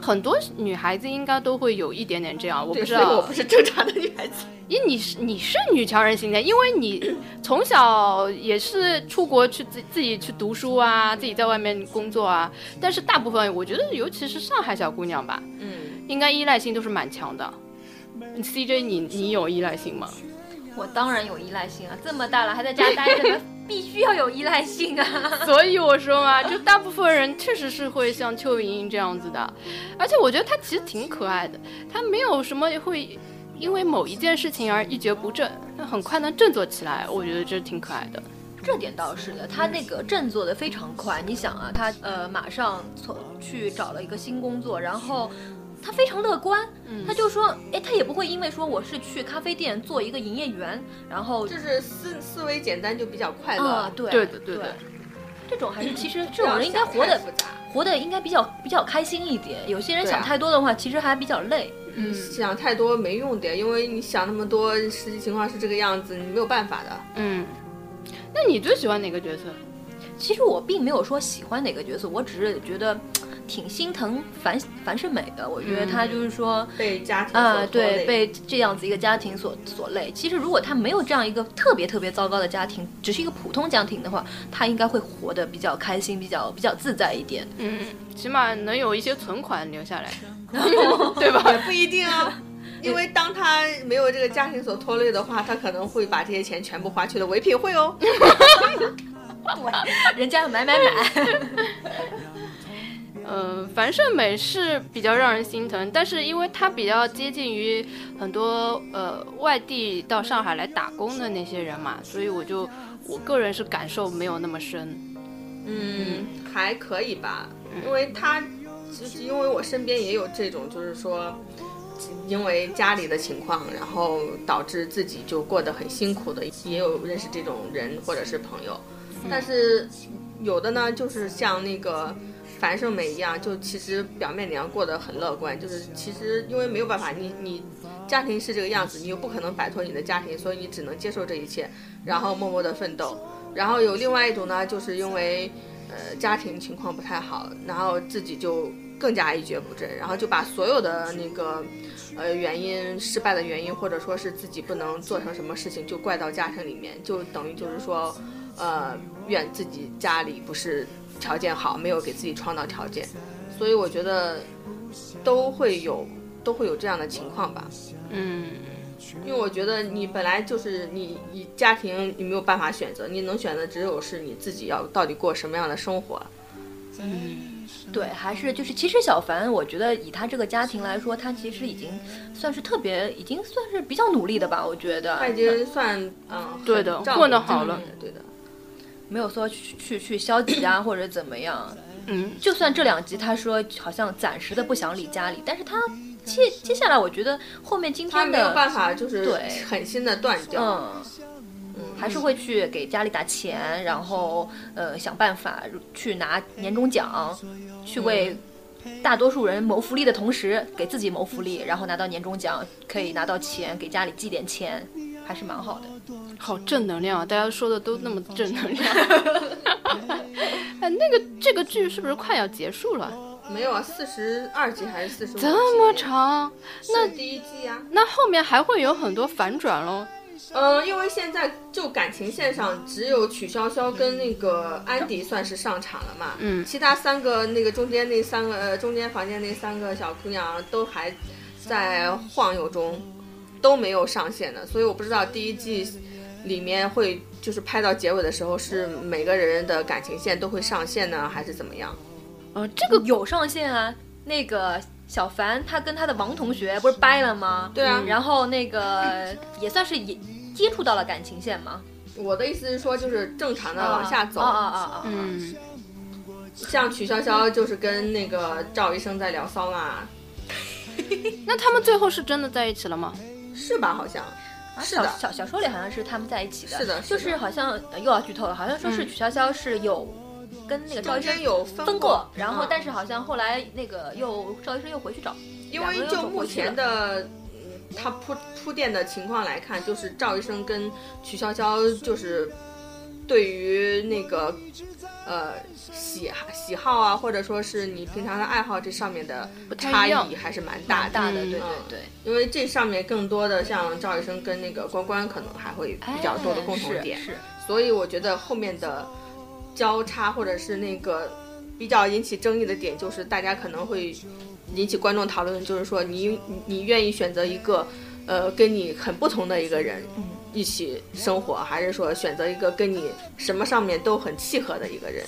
很多女孩子应该都会有一点点这样，我不知道。我不是正常的女孩子。因你是你是女强人型的，因为你从小也是出国去自自己去读书啊，自己在外面工作啊。但是大部分我觉得，尤其是上海小姑娘吧，嗯，应该依赖性都是蛮强的。CJ，你你有依赖性吗？我当然有依赖性啊，这么大了还在家待着呢，必须要有依赖性啊。所以我说嘛，就大部分人确实是会像邱莹莹这样子的，而且我觉得她其实挺可爱的，她没有什么会。因为某一件事情而一蹶不振，她很快能振作起来，我觉得这挺可爱的。这点倒是的，他那个振作的非常快。你想啊，他呃马上从去找了一个新工作，然后他非常乐观，他就说，哎，他也不会因为说我是去咖啡店做一个营业员，然后就是思思维简单就比较快乐。对对的对的，这种还是其实 这种人应该活得活得应该比较比较开心一点。有些人想太多的话，其实还比较累。嗯，想太多没用的，因为你想那么多，实际情况是这个样子，你没有办法的。嗯，那你最喜欢哪个角色？其实我并没有说喜欢哪个角色，我只是觉得挺心疼樊樊胜美的。我觉得她就是说被家庭啊，对，被这样子一个家庭所所累。其实如果她没有这样一个特别特别糟糕的家庭，只是一个普通家庭的话，她应该会活得比较开心，比较比较自在一点。嗯，起码能有一些存款留下来，对吧？也不一定啊。因为当他没有这个家庭所拖累的话，他可能会把这些钱全部花去了唯品会哦。对人家买买买。嗯，樊胜美是比较让人心疼，但是因为她比较接近于很多呃外地到上海来打工的那些人嘛，所以我就我个人是感受没有那么深。嗯，还可以吧，因为他就是因为我身边也有这种，就是说。因为家里的情况，然后导致自己就过得很辛苦的，也有认识这种人或者是朋友。但是有的呢，就是像那个樊胜美一样，就其实表面你要过得很乐观，就是其实因为没有办法，你你家庭是这个样子，你又不可能摆脱你的家庭，所以你只能接受这一切，然后默默的奋斗。然后有另外一种呢，就是因为呃家庭情况不太好，然后自己就更加一蹶不振，然后就把所有的那个。呃，原因失败的原因，或者说是自己不能做成什么事情，就怪到家庭里面，就等于就是说，呃，怨自己家里不是条件好，没有给自己创造条件，所以我觉得都会有都会有这样的情况吧。嗯，因为我觉得你本来就是你你家庭你没有办法选择，你能选择只有是你自己要到底过什么样的生活。嗯。对，还是就是，其实小凡，我觉得以他这个家庭来说，他其实已经算是特别，已经算是比较努力的吧。我觉得他已经算嗯，对的，混得好了，对的，没有说去去去消极啊或者怎么样。嗯，就算这两集他说好像暂时的不想理家里，但是他接接下来我觉得后面今天的没有办法就是对狠心的断掉。嗯。还是会去给家里打钱，然后呃想办法去拿年终奖，去为大多数人谋福利的同时给自己谋福利，然后拿到年终奖可以拿到钱给家里寄点钱，还是蛮好的。好正能量啊！大家说的都那么正能量。哎，那个这个剧是不是快要结束了？没有啊，四十二集还是四十？这么长？那第一季啊？那后面还会有很多反转喽？嗯，因为现在就感情线上只有曲筱绡跟那个安迪算是上场了嘛，嗯，其他三个那个中间那三个呃中间房间那三个小姑娘都还在晃悠中，都没有上线的，所以我不知道第一季里面会就是拍到结尾的时候是每个人的感情线都会上线呢，还是怎么样？呃，这个有上线啊，那个。小凡他跟他的王同学不是掰了吗？对啊，然后那个也算是也接触到了感情线吗。我的意思是说，就是正常的往下走。啊啊啊啊！嗯，像曲筱绡就是跟那个赵医生在聊骚嘛。那他们最后是真的在一起了吗？是吧？好像是的。小小说里好像是他们在一起的。是的，就是好像又要剧透了，好像说是曲筱绡是有。跟那个赵医生有分过，然后但是好像后来那个又赵医生又回去找，因为就目前的他铺铺垫的情况来看，就是赵医生跟曲筱绡就是对于那个呃喜喜好啊，或者说是你平常的爱好这上面的差异还是蛮大的，对对对，因为这上面更多的像赵医生跟那个关关可能还会比较多的共同点，是，所以我觉得后面的。交叉或者是那个比较引起争议的点，就是大家可能会引起观众讨论，就是说你你愿意选择一个呃跟你很不同的一个人一起生活，还是说选择一个跟你什么上面都很契合的一个人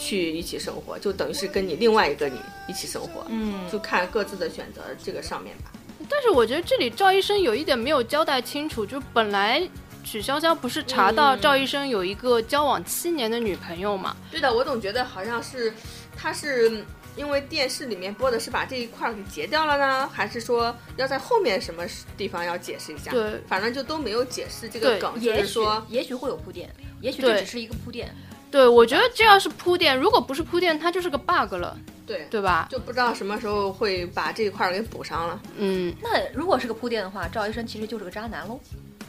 去一起生活，就等于是跟你另外一个你一起生活，嗯，就看各自的选择这个上面吧。但是我觉得这里赵医生有一点没有交代清楚，就本来。曲潇潇不是查到赵医生有一个交往七年的女朋友嘛？对的，我总觉得好像是，他是因为电视里面播的是把这一块给截掉了呢，还是说要在后面什么地方要解释一下？对，反正就都没有解释这个梗，就是说也许会有铺垫，也许这只是一个铺垫。对，我觉得这要是铺垫，如果不是铺垫，它就是个 bug 了。对，对吧？就不知道什么时候会把这一块给补上了。嗯，那如果是个铺垫的话，赵医生其实就是个渣男喽。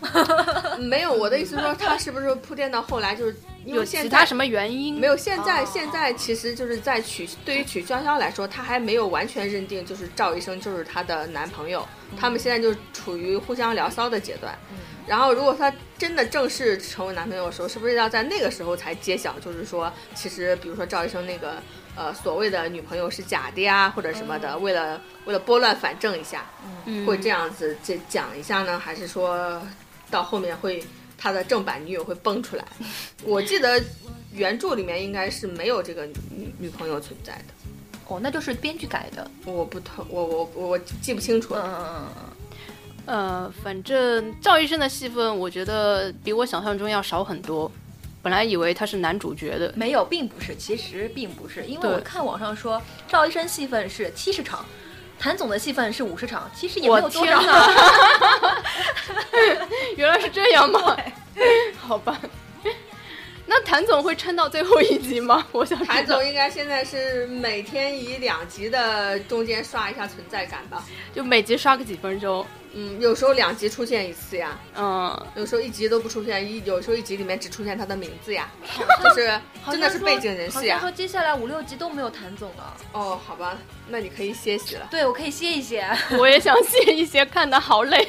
没有，我的意思说他是不是铺垫到后来就是因有为现在其他什么原因？没有，现在、哦现在其实就是在曲对于曲筱绡来说，她还没有完全认定就是赵医生就是她的男朋友，他们现在就处于互相聊骚的阶段。然后，如果他真的正式成为男朋友的时候，是不是要在那个时候才揭晓？就是说，其实比如说赵医生那个呃所谓的女朋友是假的呀，或者什么的，为了为了拨乱反正一下，嗯会这样子这讲一下呢？还是说到后面会他的正版女友会蹦出来？我记得原著里面应该是没有这个女女朋友存在的，哦，那就是编剧改的。我不透，我我我记不清楚嗯了。嗯嗯嗯呃，反正赵医生的戏份，我觉得比我想象中要少很多。本来以为他是男主角的嗯，，没有，并不是，其实并不是，因为我看网上说赵医生戏份是七十场。谭总的戏份是五十场，其实也没我有多少。原来是这样吗？好吧。那谭总会撑到最后一集吗？我想谭总应该现在是每天以两集的中间刷一下存在感吧？就每集刷个几分钟，嗯，有时候两集出现一次呀，嗯，有时候一集都不出现，一有时候一集里面只出现他的名字呀，就是真的是背景人士呀好像说。接下来五六集都没有谭总了。哦，好吧，那你可以歇息了。对，我可以歇一歇。我也想歇一歇，看的好累。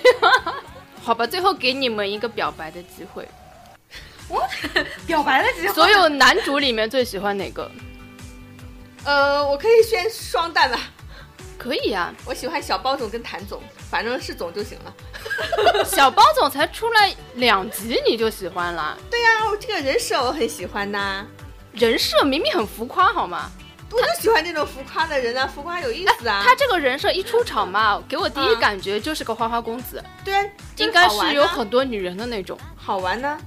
好吧，最后给你们一个表白的机会。表白的机会。所有男主里面最喜欢哪个？呃，我可以选双蛋吧，可以啊，我喜欢小包总跟谭总，反正是总就行了。小包总才出来两集你就喜欢了，对呀、我这个人设我很喜欢呐，人设明明很浮夸好吗？我就喜欢这种浮夸的人啊，浮夸有意思啊。他这个人设一出场嘛，给我第一嗯感觉就是个花花公子，对啊，应该是有很多女人的那种。好玩呢。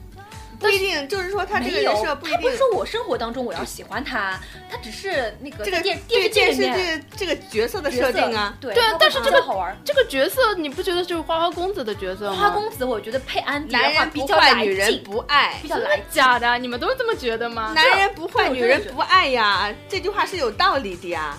不一定，就是说他这个人设不一定他不是。说我生活当中我要喜欢他，他只是那个这个电电视剧电视剧这个角色的设定啊，对对啊但是这个好玩。这个角色你不觉得就是花花公子的角色吗？花花公子，我觉得配安迪的男人不话比较来坏女人，不爱比，较真的来。假的？你们都是这么觉得吗？男人不坏女人不爱呀，这句话是有道理的呀。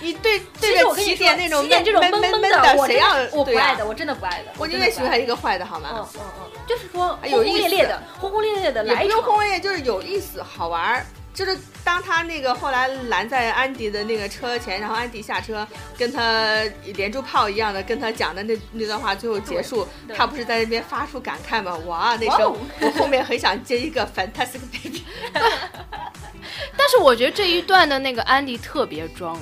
你对对着起点那种起点这种闷闷闷闷的，谁要我不爱的，我真的不爱的。我宁愿喜欢一个坏的好吗？嗯嗯嗯，就是说轰轰烈烈的，轰轰烈烈的来一场。轰轰烈，就是有意思，好玩儿。就是当他那个后来拦在安迪的那个车前，然后安迪下车，跟他连珠炮一样的跟他讲的那那段话，最后结束，他不是在那边发出感慨吗？哇，那时候我后面很想接一个 fantastic baby。但是我觉得这一段的那个安迪特别装，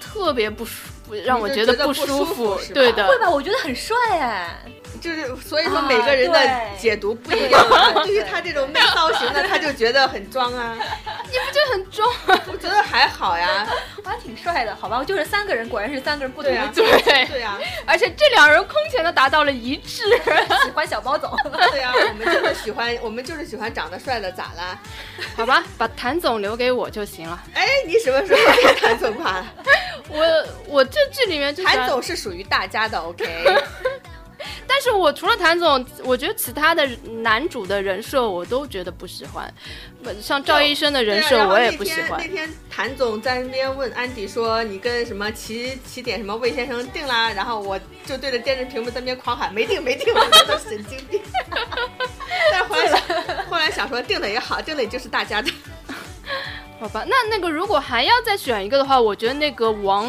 特别不舒服，让我觉得不舒服。服是吧对的，会吧？我觉得很帅哎。就是所以说啊每个人的解读不一样啊。对 对于他这种媚骚型的，他就觉得很装啊。你不就很装。我觉得还好呀。我还挺帅的，好吧？我就是三个人，果然是三个人不同的解对，对呀，而且这两人空前的达到了一致。喜欢小包总。对呀，我们就是喜欢，我们就是喜欢长得帅的，咋啦？好吧，把谭总留给我就行了。哎，你什么时候被谭总夸了？我我这剧里面就谭总是属于大家的，OK。但是我除了谭总，我觉得其他的男主的人设我都觉得不喜欢，像赵医生的人设我也不喜欢那。天谭总在那边问安迪说：“你跟什么起起点什么魏先生定啦？”然后我就对着电视屏幕在那边狂喊：“没定，没定！”我觉得神经病。但是后来想，后来想说定了也好，定了也就是大家的。好吧，那那个如果还要再选一个的话，我觉得那个王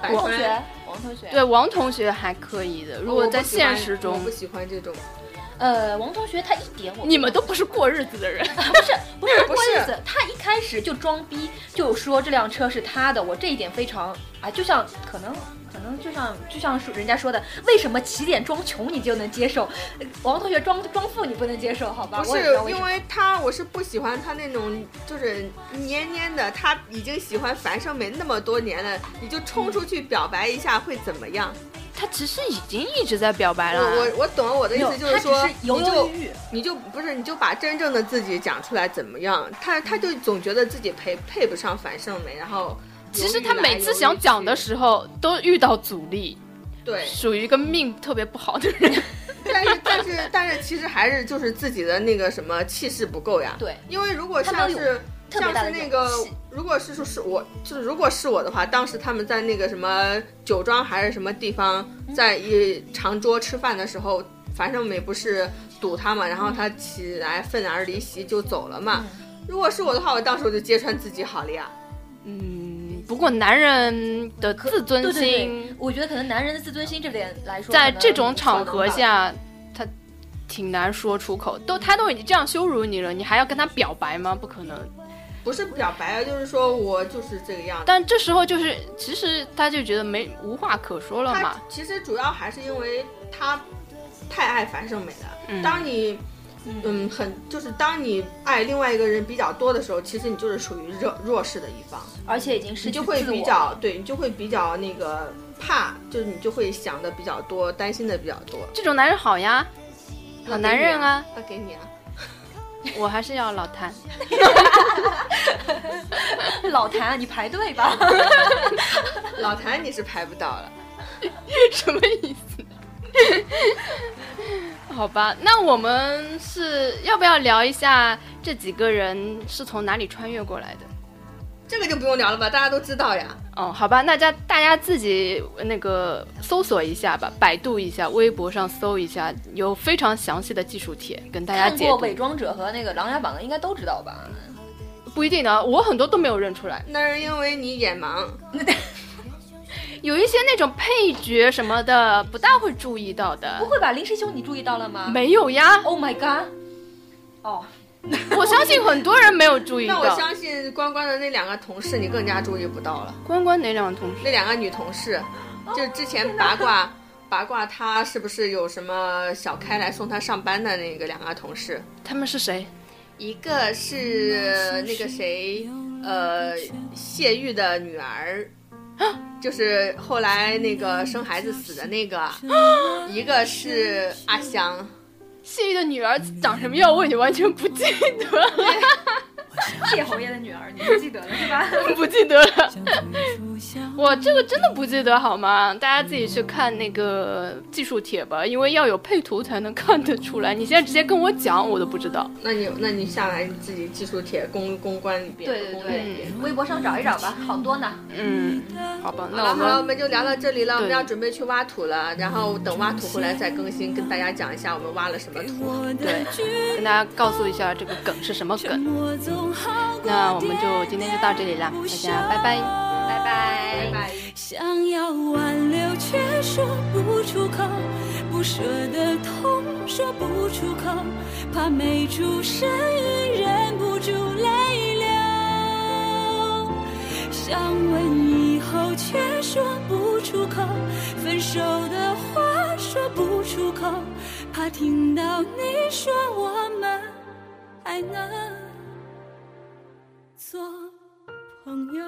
百川王同学，王同学，对王同学还可以的。如果在现实中我不，喜欢这种，呃，王同学他一点我 你们都不是过日子的人。不是不是 不是过日子，他一开始就装逼，就说这辆车是他的，我这一点非常啊，就像可能可能就像就像是人家说的，为什么起点装穷你就能接受，呃王同学装装富你不能接受，好吧？不是因。为他，我是不喜欢他那种就是黏黏的。他已经喜欢樊胜美那么多年了，你就冲出去表白一下会怎么样？他其实已经一直在表白了。我我懂了，我的意思就是说，是犹你就犹豫豫。你就不是你就把真正的自己讲出来怎么样？他他就总觉得自己配配不上樊胜美，然后其实他每次想讲的时候都遇到阻力，对，属于一个命特别不好的人。但是但是但是其实还是就是自己的那个什么气势不够呀。对，因为如果像是像是那个，如果是说是我，就是如果是我的话，当时他们在那个什么酒庄还是什么地方，嗯在一长桌吃饭的时候，樊胜美不是堵他嘛，然后他起来愤而离席就走了嘛。如果是我的话，我当时我就揭穿自己好了呀。嗯，不过男人的自尊对对对心，我觉得可能男人的自尊心这点来说，在这种场合下，他挺难说出口。都他都已经这样羞辱你了，你还要跟他表白吗？不可能。不是表白，就是说我就是这个样子。但这时候就是，其实他就觉得没无话可说了嘛。其实主要还是因为他太爱樊胜美了。嗯当你嗯很就是当你爱另外一个人比较多的时候，其实你就是属于弱弱势的一方，而且已经失去你就会比较对你就会比较那个怕，就是你就会想的比较多，担心的比较多。这种男人好呀，好男人啊，他给你啊，我还是要老谭。老谭啊，你排队吧。老谭你是排不到了。什么意思？好吧，那我们是要不要聊一下这几个人是从哪里穿越过来的？这个就不用聊了吧，大家都知道呀。哦，好吧，那家大家自己那个搜索一下吧，百度一下，微博上搜一下，有非常详细的技术帖跟大家解读。看过伪装者和那个琅琊榜的应该都知道吧？不一定的，我很多都没有认出来，那是因为你眼盲，有一些那种配角什么的，不大会注意到的不。会吧？林师兄，你注意到了吗没有呀，？Oh my god！哦，我相信很多人没有注意到。那我相信关关的那两个同事，你更加注意不到了。关关哪两个同事？那两个女同事，就是之前八卦八卦她是不是有什么小开来送她上班的那个两个同事，他们是谁？一个是那个谁，呃，谢玉的女儿，就是后来那个生孩子死的那个，一个是阿香。谢玉的女儿长什么样，我已经完全不记得了，谢侯爷的女儿，你不记得了是吧？不记得了。我这个真的不记得好吗？大家自己去看那个技术帖吧，因为要有配图才能看得出来。你现在直接跟我讲，我都不知道。那你那你下来你自己技术帖公公关一遍，对对微博上找一找吧，好多呢。嗯，好吧，好了好了，我们们就聊到这里了。我们要准备去挖土了，然后等挖土回来再更新，跟大家讲一下我们挖了什么土。对跟大家告诉一下这个梗是什么梗。那我们就今天就到这里了，大家拜拜。拜拜。拜。想要挽留却说不出口，不舍得痛说不出口，怕没出声音忍不住泪流。想问以后却说不出口，分手的话说不出口，怕听到你说我们还能做朋友。